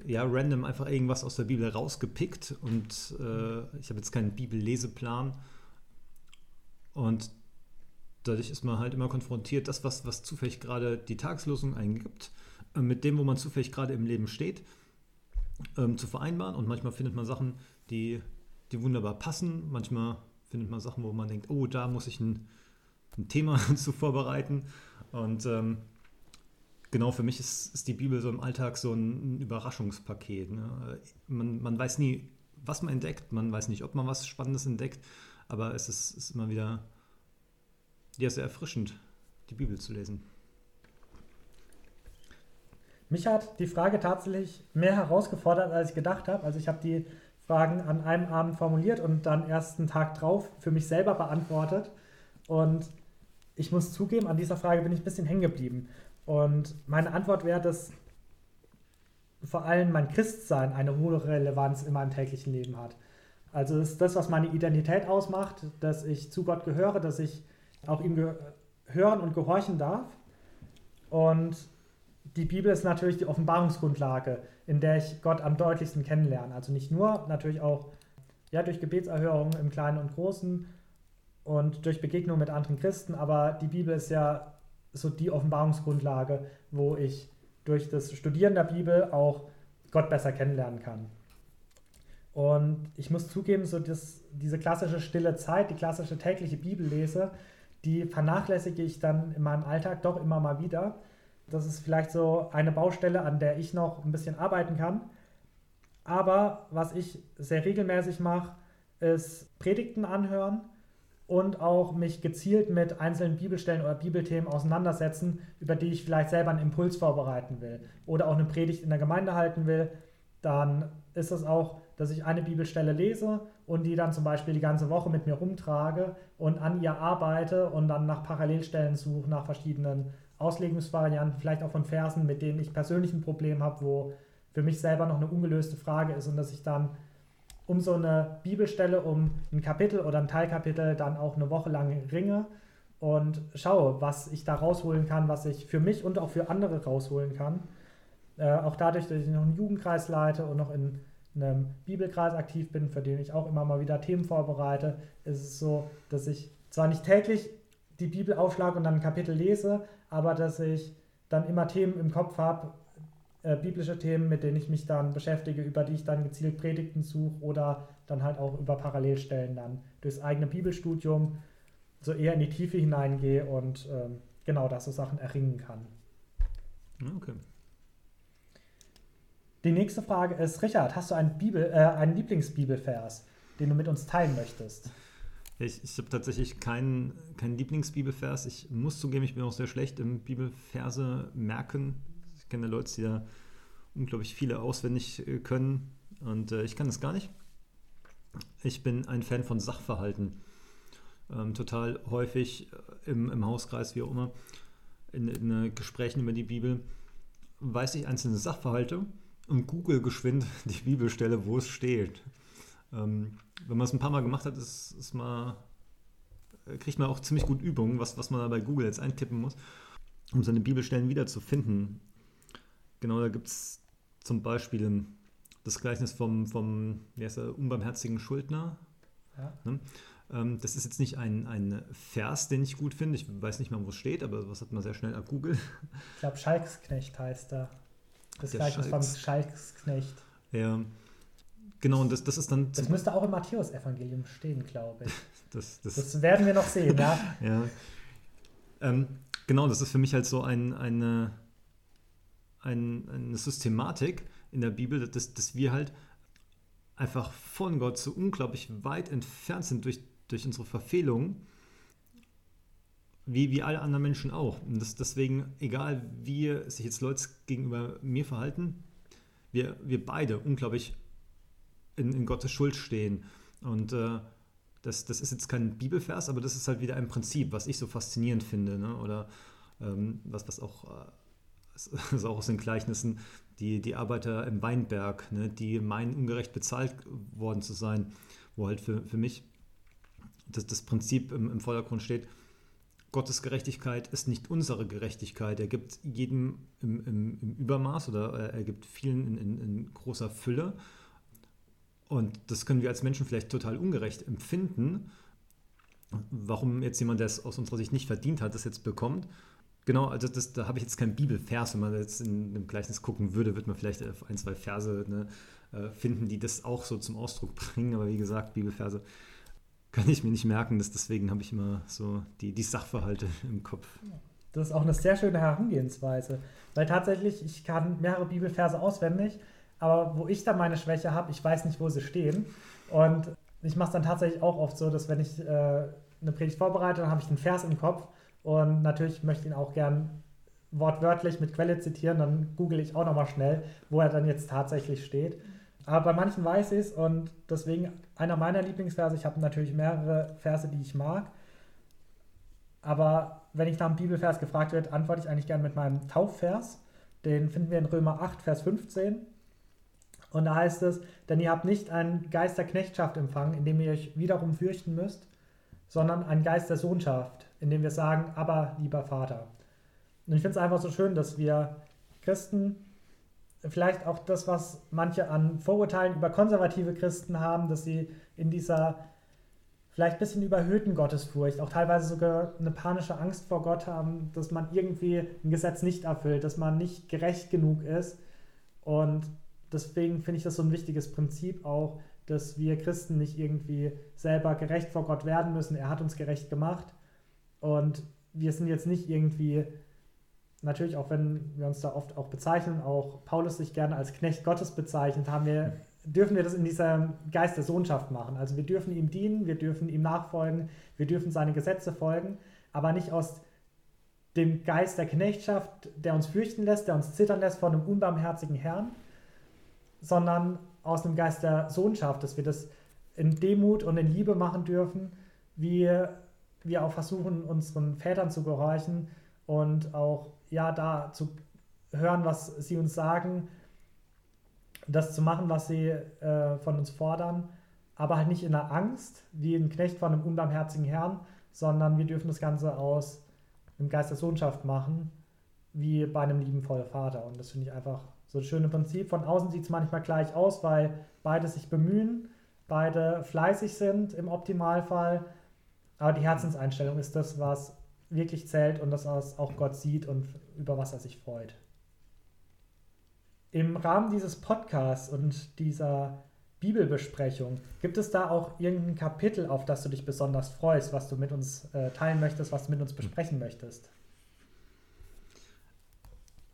ja, random einfach irgendwas aus der Bibel rausgepickt und äh, ich habe jetzt keinen Bibelleseplan, und dadurch ist man halt immer konfrontiert, das, was, was zufällig gerade die Tagslosung eingibt, äh, mit dem, wo man zufällig gerade im Leben steht, ähm, zu vereinbaren. Und manchmal findet man Sachen, die, die wunderbar passen. Manchmal findet man Sachen, wo man denkt, oh, da muss ich ein, ein Thema zu vorbereiten. Und ähm, genau für mich ist, ist, die Bibel so im Alltag so ein, Überraschungspaket. Ne? Man, man weiß nie, was man entdeckt. Man weiß nicht, ob man was Spannendes entdeckt. Aber es ist, ist immer wieder ja, sehr erfrischend, die Bibel zu lesen. Mich hat die Frage tatsächlich mehr herausgefordert, als ich gedacht habe. Also ich habe die Fragen an einem Abend formuliert und dann ersten Tag drauf für mich selber beantwortet. Und ich muss zugeben, an dieser Frage bin ich ein bisschen hängen geblieben. Und meine Antwort wäre, dass vor allem mein Christsein eine hohe Relevanz in meinem täglichen Leben hat. Also ist das, was meine Identität ausmacht, dass ich zu Gott gehöre, dass ich auch ihm hören und gehorchen darf. Und die Bibel ist natürlich die Offenbarungsgrundlage, in der ich Gott am deutlichsten kennenlerne. Also nicht nur, natürlich auch ja, durch Gebetserhörungen im Kleinen und Großen und durch Begegnung mit anderen Christen. Aber die Bibel ist ja so die Offenbarungsgrundlage, wo ich durch das Studieren der Bibel auch Gott besser kennenlernen kann. Und ich muss zugeben, so das, diese klassische stille Zeit, die klassische tägliche Bibellese, die vernachlässige ich dann in meinem Alltag doch immer mal wieder. Das ist vielleicht so eine Baustelle, an der ich noch ein bisschen arbeiten kann. Aber was ich sehr regelmäßig mache, ist Predigten anhören und auch mich gezielt mit einzelnen Bibelstellen oder Bibelthemen auseinandersetzen, über die ich vielleicht selber einen Impuls vorbereiten will oder auch eine Predigt in der Gemeinde halten will, dann ist es auch, dass ich eine Bibelstelle lese und die dann zum Beispiel die ganze Woche mit mir rumtrage und an ihr arbeite und dann nach Parallelstellen suche, nach verschiedenen Auslegungsvarianten, vielleicht auch von Versen, mit denen ich persönlich ein Problem habe, wo für mich selber noch eine ungelöste Frage ist und dass ich dann um so eine Bibelstelle, um ein Kapitel oder ein Teilkapitel dann auch eine Woche lang ringe und schaue, was ich da rausholen kann, was ich für mich und auch für andere rausholen kann. Äh, auch dadurch, dass ich noch einen Jugendkreis leite und noch in einem Bibelkreis aktiv bin, für den ich auch immer mal wieder Themen vorbereite, ist es so, dass ich zwar nicht täglich die Bibel aufschlage und dann ein Kapitel lese, aber dass ich dann immer Themen im Kopf habe, äh, biblische Themen, mit denen ich mich dann beschäftige, über die ich dann gezielt Predigten suche oder dann halt auch über Parallelstellen dann durchs eigene Bibelstudium so eher in die Tiefe hineingehe und ähm, genau das so Sachen erringen kann. Okay. Die nächste Frage ist, Richard, hast du einen, Bibel, äh, einen Lieblingsbibelvers, den du mit uns teilen möchtest? Ich, ich habe tatsächlich keinen, keinen Lieblingsbibelvers. Ich muss zugeben, ich bin auch sehr schlecht im Bibelverse merken. Ich kenne Leute, die da unglaublich viele auswendig äh, können und äh, ich kann das gar nicht. Ich bin ein Fan von Sachverhalten. Ähm, total häufig äh, im, im Hauskreis, wie auch immer, in, in äh, Gesprächen über die Bibel, weiß ich einzelne Sachverhalte und google geschwind die Bibelstelle, wo es steht. Ähm, wenn man es ein paar Mal gemacht hat, ist, ist mal, kriegt man auch ziemlich gut Übungen, was, was man da bei Google jetzt eintippen muss, um seine Bibelstellen wiederzufinden. Genau, da gibt es zum Beispiel das Gleichnis vom, vom wie heißt er, unbarmherzigen Schuldner. Ja. Ne? Ähm, das ist jetzt nicht ein, ein Vers, den ich gut finde. Ich weiß nicht mal, wo es steht, aber was hat man sehr schnell ab Google. Ich glaube, Schalksknecht heißt er. Das Der Gleichnis Schalks. vom Schalksknecht. Ja. Genau, und das, das ist dann. Das müsste auch im Matthäus-Evangelium stehen, glaube ich. das, das, das, werden wir noch sehen, ja. ja. Ähm, genau, das ist für mich halt so ein, eine ein, eine Systematik in der Bibel, dass, dass wir halt einfach von Gott so unglaublich weit entfernt sind durch, durch unsere Verfehlungen, wie, wie alle anderen Menschen auch. Und das, deswegen, egal wie sich jetzt Leute gegenüber mir verhalten, wir, wir beide unglaublich in, in Gottes Schuld stehen. Und äh, das, das ist jetzt kein Bibelvers, aber das ist halt wieder ein Prinzip, was ich so faszinierend finde. Ne? Oder ähm, was, was auch äh, ist auch aus den Gleichnissen, die, die Arbeiter im Weinberg, ne, die meinen, ungerecht bezahlt worden zu sein, wo halt für, für mich das, das Prinzip im, im Vordergrund steht, Gottes Gerechtigkeit ist nicht unsere Gerechtigkeit. Er gibt jedem im, im, im Übermaß oder er gibt vielen in, in, in, großer Fülle. Und das können wir als Menschen vielleicht total ungerecht empfinden. Warum jetzt jemand, der es aus unserer Sicht nicht verdient hat, das jetzt bekommt. Genau, also das, da habe ich jetzt keinen Bibelvers. Wenn man jetzt in einem Gleichnis gucken würde, wird man vielleicht ein, zwei Verse ne, äh, finden, die das auch so zum Ausdruck bringen. Aber wie gesagt, Bibelverse kann ich mir nicht merken. Das, deswegen habe ich immer so die, die Sachverhalte im Kopf. Das ist auch eine sehr schöne Herangehensweise. Weil tatsächlich, ich kann mehrere Bibelverse auswendig, aber wo ich dann meine Schwäche habe, ich weiß nicht, wo sie stehen. Und ich mache es dann tatsächlich auch oft so, dass wenn ich äh, eine Predigt vorbereite, dann habe ich den Vers im Kopf und natürlich möchte ich ihn auch gern wortwörtlich mit Quelle zitieren, dann google ich auch nochmal schnell, wo er dann jetzt tatsächlich steht. Aber bei manchen weiß ich es und deswegen einer meiner Lieblingsverse, ich habe natürlich mehrere Verse, die ich mag, aber wenn ich nach einem Bibelvers gefragt wird, antworte ich eigentlich gern mit meinem Taufvers. Den finden wir in Römer 8, Vers 15. Und da heißt es, denn ihr habt nicht einen Geist der Knechtschaft empfangen, indem ihr euch wiederum fürchten müsst, sondern einen Geist der Sohnschaft, indem wir sagen, aber lieber Vater. Und ich finde es einfach so schön, dass wir Christen vielleicht auch das, was manche an Vorurteilen über konservative Christen haben, dass sie in dieser vielleicht ein bisschen überhöhten Gottesfurcht, auch teilweise sogar eine panische Angst vor Gott haben, dass man irgendwie ein Gesetz nicht erfüllt, dass man nicht gerecht genug ist. Und deswegen finde ich das so ein wichtiges Prinzip auch, dass wir Christen nicht irgendwie selber gerecht vor Gott werden müssen. Er hat uns gerecht gemacht. Und wir sind jetzt nicht irgendwie, natürlich auch wenn wir uns da oft auch bezeichnen, auch Paulus sich gerne als Knecht Gottes bezeichnet, haben wir, dürfen wir das in diesem Geist der Sohnschaft machen. Also wir dürfen ihm dienen, wir dürfen ihm nachfolgen, wir dürfen seine Gesetze folgen, aber nicht aus dem Geist der Knechtschaft, der uns fürchten lässt, der uns zittern lässt vor einem unbarmherzigen Herrn, sondern aus dem Geist der Sohnschaft, dass wir das in Demut und in Liebe machen dürfen, wie wir auch versuchen, unseren Vätern zu gehorchen und auch ja da zu hören, was sie uns sagen, das zu machen, was sie äh, von uns fordern, aber halt nicht in der Angst, wie ein Knecht von einem unbarmherzigen Herrn, sondern wir dürfen das Ganze aus dem Geist der Sohnschaft machen, wie bei einem liebenvollen Vater. Und das finde ich einfach so das schöne Prinzip. Von außen sieht es manchmal gleich aus, weil beide sich bemühen, beide fleißig sind im Optimalfall. Aber die Herzenseinstellung ist das, was wirklich zählt und das auch Gott sieht und über was er sich freut. Im Rahmen dieses Podcasts und dieser Bibelbesprechung, gibt es da auch irgendein Kapitel, auf das du dich besonders freust, was du mit uns äh, teilen möchtest, was du mit uns besprechen möchtest?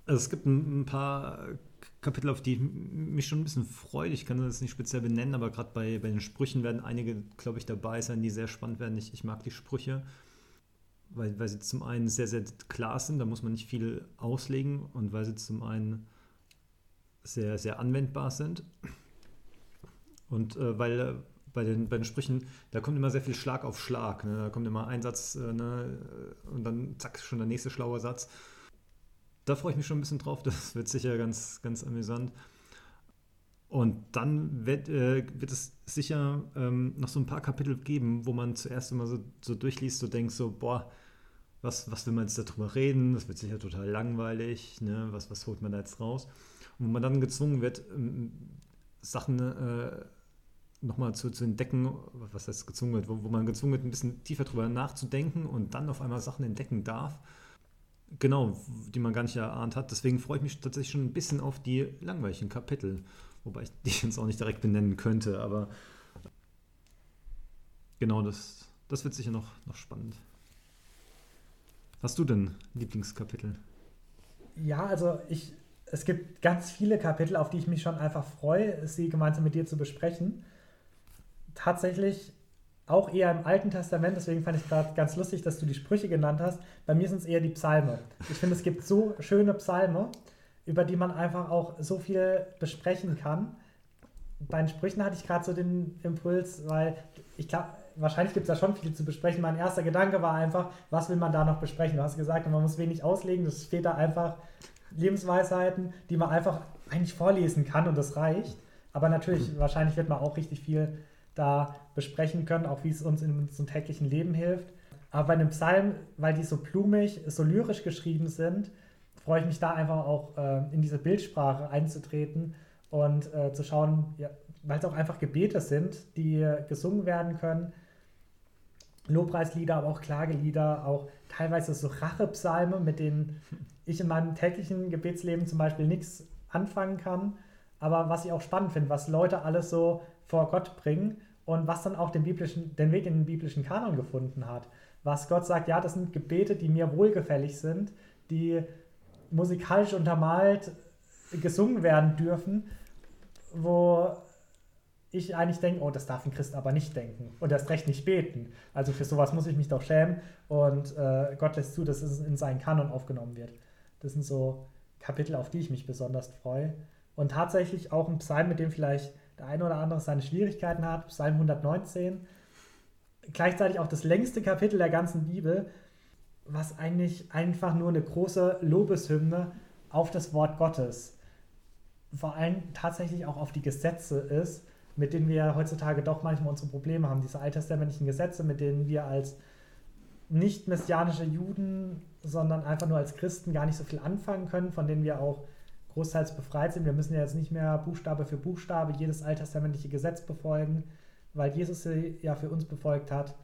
Also es gibt ein, ein paar Kapitel, auf die ich mich schon ein bisschen freue. Ich kann das nicht speziell benennen, aber gerade bei, bei den Sprüchen werden einige, glaube ich, dabei sein, die sehr spannend werden. Ich, ich mag die Sprüche, weil, weil sie zum einen sehr, sehr klar sind, da muss man nicht viel auslegen und weil sie zum einen sehr, sehr anwendbar sind. Und äh, weil äh, bei den, bei den Sprüchen, da kommt immer sehr viel Schlag auf Schlag. Ne? Da kommt immer ein Satz äh, ne? und dann zack, schon der nächste schlaue Satz da freue ich mich schon ein bisschen drauf. Das wird sicher ganz, ganz amüsant. Und dann wird, äh, wird es sicher ähm, noch so ein paar Kapitel geben, wo man zuerst immer so, so durchliest, so denkt so, boah, was, was will man jetzt darüber reden? Das wird sicher total langweilig, ne? was, was holt man da jetzt raus? Und wo man dann gezwungen wird, ähm, Sachen äh, nochmal zu, zu entdecken, was heißt gezwungen wird, wo, wo man gezwungen wird, ein bisschen tiefer drüber nachzudenken und dann auf einmal Sachen entdecken darf, Genau, die man gar nicht erahnt hat. Deswegen freue ich mich tatsächlich schon ein bisschen auf die langweiligen Kapitel. Wobei ich die jetzt auch nicht direkt benennen könnte, aber genau, das, das wird sicher noch, noch spannend. Hast du denn Lieblingskapitel? Ja, also ich, es gibt ganz viele Kapitel, auf die ich mich schon einfach freue, sie gemeinsam mit dir zu besprechen. Tatsächlich auch eher im Alten Testament, deswegen fand ich gerade ganz lustig, dass du die Sprüche genannt hast. Bei mir sind es eher die Psalme. Ich finde, es gibt so schöne Psalme, über die man einfach auch so viel besprechen kann. Bei den Sprüchen hatte ich gerade so den Impuls, weil ich glaube, wahrscheinlich gibt es da schon viel zu besprechen. Mein erster Gedanke war einfach, was will man da noch besprechen? Du hast gesagt, man muss wenig auslegen, es steht da einfach Lebensweisheiten, die man einfach eigentlich vorlesen kann und das reicht. Aber natürlich, wahrscheinlich wird man auch richtig viel da besprechen können, auch wie es uns in unserem täglichen Leben hilft. Aber bei einem Psalm, weil die so blumig, so lyrisch geschrieben sind, freue ich mich da einfach auch äh, in diese Bildsprache einzutreten und äh, zu schauen, ja, weil es auch einfach Gebete sind, die gesungen werden können. Lobpreislieder, aber auch Klagelieder, auch teilweise so Rachepsalme, mit denen ich in meinem täglichen Gebetsleben zum Beispiel nichts anfangen kann. Aber was ich auch spannend finde, was Leute alles so vor Gott bringen und was dann auch den, biblischen, den Weg in den biblischen Kanon gefunden hat. Was Gott sagt, ja, das sind Gebete, die mir wohlgefällig sind, die musikalisch untermalt gesungen werden dürfen, wo ich eigentlich denke, oh, das darf ein Christ aber nicht denken und erst recht nicht beten. Also für sowas muss ich mich doch schämen und äh, Gott lässt zu, dass es in seinen Kanon aufgenommen wird. Das sind so Kapitel, auf die ich mich besonders freue. Und tatsächlich auch ein Psalm, mit dem vielleicht der eine oder andere seine Schwierigkeiten hat, Psalm 119. Gleichzeitig auch das längste Kapitel der ganzen Bibel, was eigentlich einfach nur eine große Lobeshymne auf das Wort Gottes, vor allem tatsächlich auch auf die Gesetze ist, mit denen wir heutzutage doch manchmal unsere Probleme haben. Diese alttestamentlichen Gesetze, mit denen wir als nicht messianische Juden, sondern einfach nur als Christen gar nicht so viel anfangen können, von denen wir auch großteils befreit sind. Wir müssen ja jetzt nicht mehr Buchstabe für Buchstabe jedes alttestamentliche Gesetz befolgen, weil Jesus sie ja für uns befolgt hat.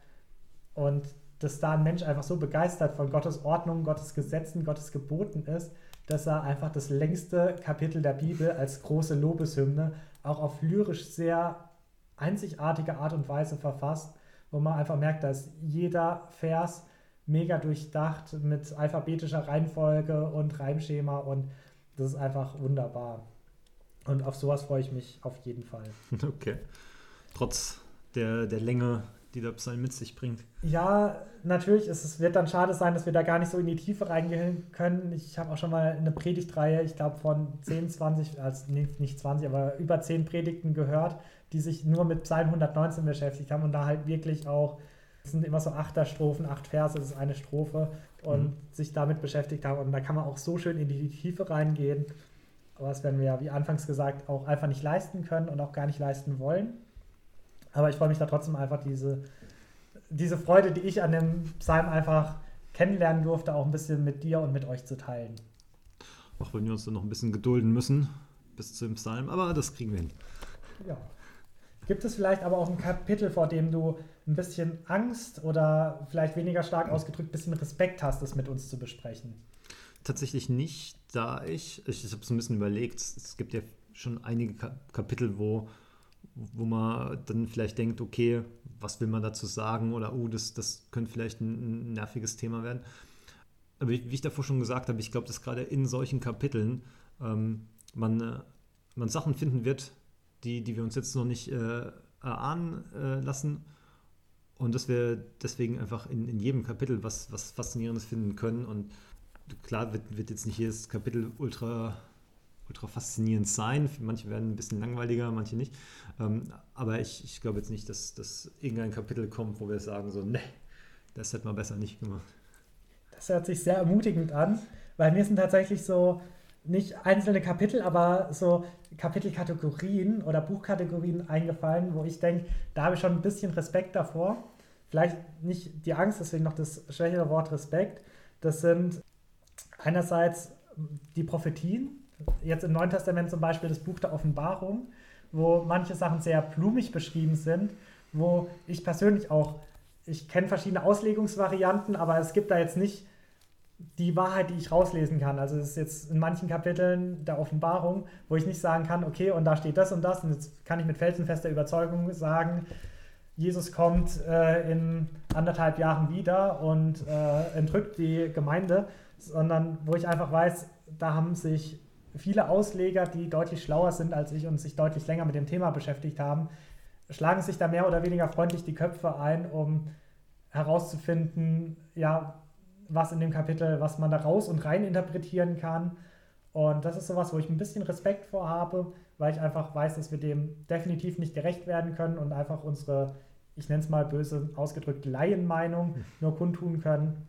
Und dass da ein Mensch einfach so begeistert von Gottes Ordnung, Gottes Gesetzen, Gottes Geboten ist, dass er einfach das längste Kapitel der Bibel als große Lobeshymne auch auf lyrisch sehr einzigartige Art und Weise verfasst, wo man einfach merkt, dass jeder Vers mega durchdacht mit alphabetischer Reihenfolge und Reimschema und das ist einfach wunderbar. Und auf sowas freue ich mich auf jeden Fall. Okay. Trotz der, der Länge die der Psalm mit sich bringt. Ja, natürlich. Es, es wird dann schade sein, dass wir da gar nicht so in die Tiefe reingehen können. Ich habe auch schon mal eine Predigtreihe, ich glaube von 10, 20, also nicht 20, aber über 10 Predigten gehört, die sich nur mit Psalm 119 beschäftigt haben und da halt wirklich auch, es sind immer so Achterstrophen, acht Verse, das ist eine Strophe und mhm. sich damit beschäftigt haben. Und da kann man auch so schön in die Tiefe reingehen. Aber das werden wir ja, wie anfangs gesagt, auch einfach nicht leisten können und auch gar nicht leisten wollen. Aber ich freue mich da trotzdem einfach diese, diese Freude, die ich an dem Psalm einfach kennenlernen durfte, auch ein bisschen mit dir und mit euch zu teilen. Auch wenn wir uns dann noch ein bisschen gedulden müssen bis zum Psalm, aber das kriegen wir hin. Ja. Gibt es vielleicht aber auch ein Kapitel, vor dem du ein bisschen Angst oder vielleicht weniger stark ausgedrückt ein bisschen Respekt hast, das mit uns zu besprechen? Tatsächlich nicht, da ich, ich, ich habe so ein bisschen überlegt, es gibt ja schon einige Kapitel, wo wo man dann vielleicht denkt, okay, was will man dazu sagen oder oh, das, das könnte vielleicht ein, ein nerviges Thema werden. Aber wie, wie, ich davor schon gesagt habe, ich glaube, dass gerade in solchen Kapiteln ähm, man, äh, man Sachen finden wird, die, die wir uns jetzt noch nicht äh, erahnen äh, lassen und dass wir deswegen einfach in, in jedem Kapitel was, was Faszinierendes finden können. Und klar wird, wird jetzt nicht jedes Kapitel ultra ultra faszinierend sein. Manche werden ein bisschen langweiliger, manche nicht. Ähm, aber ich, ich glaube jetzt nicht, dass, dass irgendein Kapitel kommt, wo wir sagen so, ne, das hätte man besser nicht gemacht. Das hört sich sehr ermutigend an, weil mir sind tatsächlich so nicht einzelne Kapitel, aber so Kapitelkategorien oder Buchkategorien eingefallen, wo ich denke, da habe ich schon ein bisschen Respekt davor. Vielleicht nicht die Angst, deswegen noch das schwächere Wort Respekt. Das sind einerseits die Prophetien, jetzt im Neuen Testament zum Beispiel das Buch der Offenbarung, wo manche Sachen sehr blumig beschrieben sind, wo ich persönlich auch, ich kenne verschiedene Auslegungsvarianten, aber es gibt da jetzt nicht die Wahrheit, die ich rauslesen kann. Also es ist jetzt in manchen Kapiteln der Offenbarung, wo ich nicht sagen kann, okay, und da steht das und das, und jetzt kann ich mit felsenfester Überzeugung sagen, Jesus kommt äh, in anderthalb Jahren wieder und äh, entrückt die Gemeinde, sondern wo ich einfach weiß, da haben sich viele Ausleger, die deutlich schlauer sind als ich und sich deutlich länger mit dem Thema beschäftigt haben, schlagen sich da mehr oder weniger freundlich die Köpfe ein, um herauszufinden, ja, was in dem Kapitel, was man da raus und rein interpretieren kann. Und das ist sowas, wo ich ein bisschen Respekt vor habe, weil ich einfach weiß, dass wir dem definitiv nicht gerecht werden können und einfach unsere, ich nenne es mal böse ausgedrückt, Laienmeinung nur kundtun können.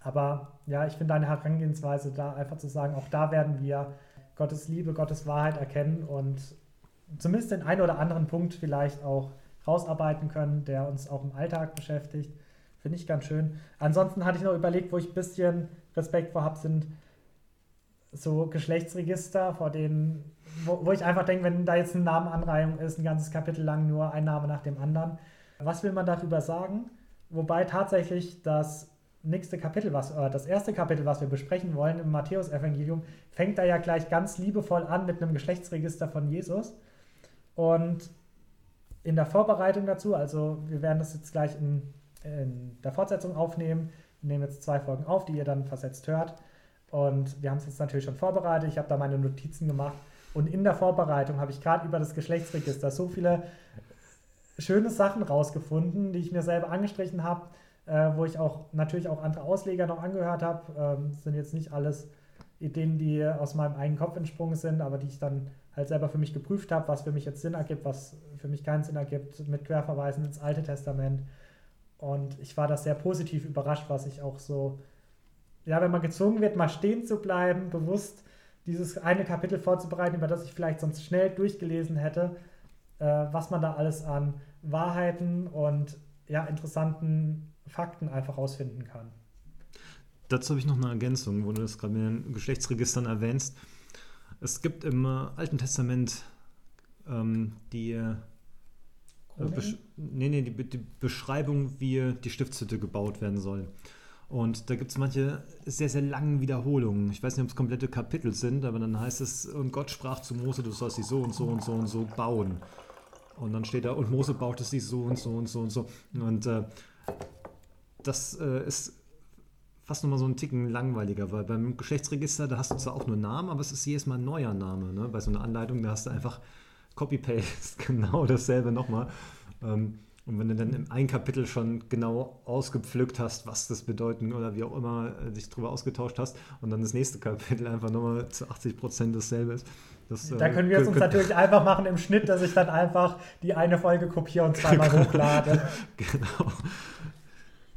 Aber ja, ich finde deine Herangehensweise da einfach zu sagen, auch da werden wir Gottes Liebe, Gottes Wahrheit erkennen und zumindest den einen oder anderen Punkt vielleicht auch rausarbeiten können, der uns auch im Alltag beschäftigt. Finde ich ganz schön. Ansonsten hatte ich noch überlegt, wo ich ein bisschen Respekt vor habe, sind so Geschlechtsregister, vor denen, wo, wo ich einfach denke, wenn da jetzt eine Namenanreihung ist, ein ganzes Kapitel lang nur ein Name nach dem anderen. Was will man darüber sagen? Wobei tatsächlich das nächste Kapitel, was, äh, das erste Kapitel, was wir besprechen wollen im Matthäusevangelium, fängt da ja gleich ganz liebevoll an mit einem Geschlechtsregister von Jesus. Und in der Vorbereitung dazu, also wir werden das jetzt gleich in, in der Fortsetzung aufnehmen. Wir nehmen jetzt zwei Folgen auf, die ihr dann versetzt hört. Und wir haben es jetzt natürlich schon vorbereitet. Ich habe da meine Notizen gemacht. Und in der Vorbereitung habe ich gerade über das Geschlechtsregister so viele schöne Sachen rausgefunden, die ich mir selber angestrichen habe äh, wo ich auch natürlich auch andere Ausleger noch angehört habe. Ähm, sind jetzt nicht alles Ideen, die aus meinem eigenen Kopf entsprungen sind, aber die ich dann halt selber für mich geprüft habe, was für mich jetzt Sinn ergibt, was für mich keinen Sinn ergibt, mit Querverweisen ins Alte Testament. Und ich war da sehr positiv überrascht, was ich auch so, ja, wenn man gezwungen wird, mal stehen zu bleiben, bewusst dieses eine Kapitel vorzubereiten, über das ich vielleicht sonst schnell durchgelesen hätte, äh, was man da alles an Wahrheiten und ja, interessanten Fakten einfach rausfinden kann. Dazu habe ich noch eine Ergänzung, wo du das gerade mit den Geschlechtsregistern erwähnst. Es gibt im Alten Testament ähm, die, Besch nee, nee, die, die Beschreibung, wie die Stiftshütte gebaut werden soll. Und da gibt es manche sehr, sehr langen Wiederholungen. Ich weiß nicht, ob es komplette Kapitel sind, aber dann heißt es, und Gott sprach zu Mose, du sollst sie so und so und so und so bauen. Und dann steht da, und Mose baute sie so und so und so und so. Und äh, das äh, ist fast nochmal so ein Ticken langweiliger, weil beim Geschlechtsregister, da hast du zwar auch nur Namen, aber es ist jedes Mal ein neuer Name. Ne? Bei so einer Anleitung, da hast du einfach Copy-Paste, genau dasselbe nochmal. Ähm, und wenn du dann im ein Kapitel schon genau ausgepflückt hast, was das bedeuten oder wie auch immer äh, dich darüber ausgetauscht hast und dann das nächste Kapitel einfach nochmal zu 80 Prozent dasselbe ist. Das, da können wir es uns natürlich einfach machen im Schnitt, dass ich dann einfach die eine Folge kopiere und zweimal hochlade. genau.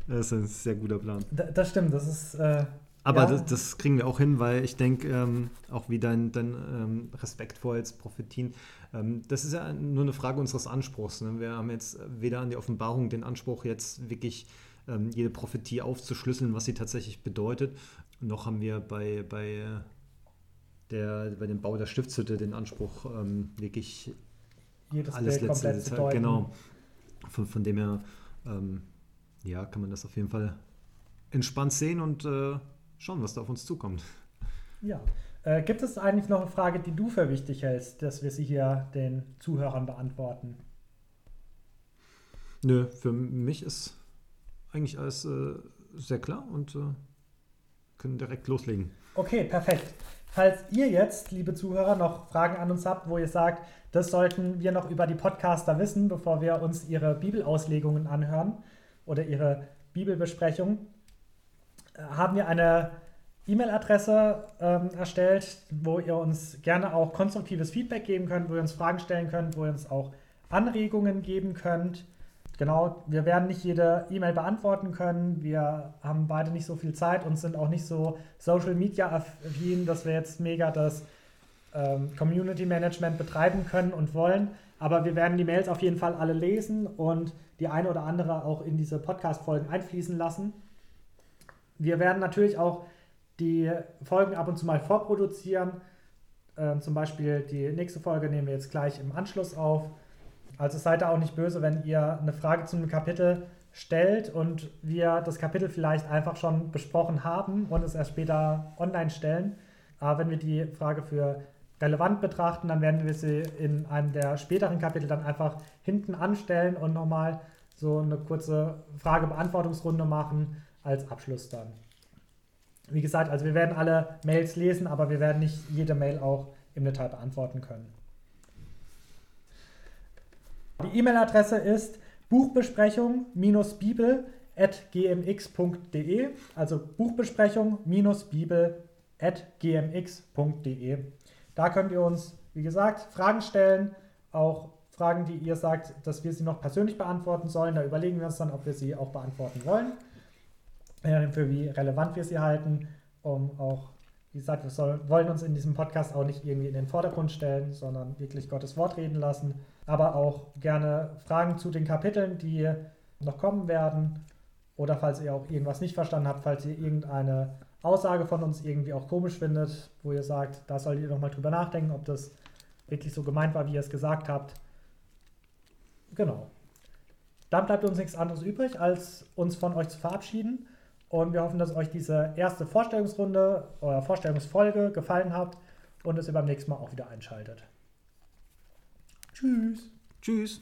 Das ist ein sehr guter Plan. das stimmt, das ist. Äh, aber ja. das, das, kriegen wir auch hin, weil ich denke, ähm, auch wie dein, dein ähm, Respekt vor jetzt Prophetien, ähm, das ist ja nur eine Frage unseres Anspruchs. Ne? Wir haben jetzt weder an die Offenbarung den Anspruch, jetzt wirklich ähm, jede Prophetie aufzuschlüsseln, was sie tatsächlich bedeutet, noch haben wir bei, bei, der, bei dem Bau der Stiftshütte den Anspruch, ähm, wirklich Jedes alles Bild letzte Detail. Genau. Von, von dem her ähm, ja, kann man das auf jeden Fall entspannt sehen und äh, schauen, was da auf uns zukommt. Ja. Äh, gibt es eigentlich noch eine Frage, die du für wichtig hältst, dass wir sie hier den Zuhörern beantworten? Nö, für mich ist eigentlich alles äh, sehr klar und äh, können direkt loslegen. Okay, perfekt. Falls ihr jetzt, liebe Zuhörer, noch Fragen an uns habt, wo ihr sagt, das sollten wir noch über die Podcaster wissen, bevor wir uns ihre Bibelauslegungen anhören, oder Ihre Bibelbesprechung, haben wir eine E-Mail-Adresse ähm, erstellt, wo ihr uns gerne auch konstruktives Feedback geben könnt, wo ihr uns Fragen stellen könnt, wo ihr uns auch Anregungen geben könnt. Genau, wir werden nicht jede E-Mail beantworten können. Wir haben beide nicht so viel Zeit und sind auch nicht so Social Media affin, dass wir jetzt mega das ähm, Community Management betreiben können und wollen. Aber wir werden die Mails auf jeden Fall alle lesen und die eine oder andere auch in diese Podcast-Folgen einfließen lassen. Wir werden natürlich auch die Folgen ab und zu mal vorproduzieren. Ähm, zum Beispiel die nächste Folge nehmen wir jetzt gleich im Anschluss auf. Also seid da auch nicht böse, wenn ihr eine Frage zu einem Kapitel stellt und wir das Kapitel vielleicht einfach schon besprochen haben und es erst später online stellen. Aber wenn wir die Frage für relevant betrachten, dann werden wir sie in einem der späteren Kapitel dann einfach hinten anstellen und nochmal so eine kurze Frage-Beantwortungsrunde machen als Abschluss dann. Wie gesagt, also wir werden alle Mails lesen, aber wir werden nicht jede Mail auch im Detail beantworten können. Die E-Mail-Adresse ist buchbesprechung-bibel.gmx.de, also buchbesprechung-bibel.gmx.de. Da könnt ihr uns, wie gesagt, Fragen stellen, auch Fragen, die ihr sagt, dass wir sie noch persönlich beantworten sollen. Da überlegen wir uns dann, ob wir sie auch beantworten wollen, für wie relevant wir sie halten, um auch, wie gesagt, wir soll, wollen uns in diesem Podcast auch nicht irgendwie in den Vordergrund stellen, sondern wirklich Gottes Wort reden lassen. Aber auch gerne Fragen zu den Kapiteln, die noch kommen werden. Oder falls ihr auch irgendwas nicht verstanden habt, falls ihr irgendeine Aussage von uns irgendwie auch komisch findet, wo ihr sagt, da solltet ihr nochmal drüber nachdenken, ob das wirklich so gemeint war, wie ihr es gesagt habt. Genau. Dann bleibt uns nichts anderes übrig, als uns von euch zu verabschieden. Und wir hoffen, dass euch diese erste Vorstellungsrunde oder Vorstellungsfolge gefallen hat und dass ihr beim nächsten Mal auch wieder einschaltet. Tschüss. Tschüss.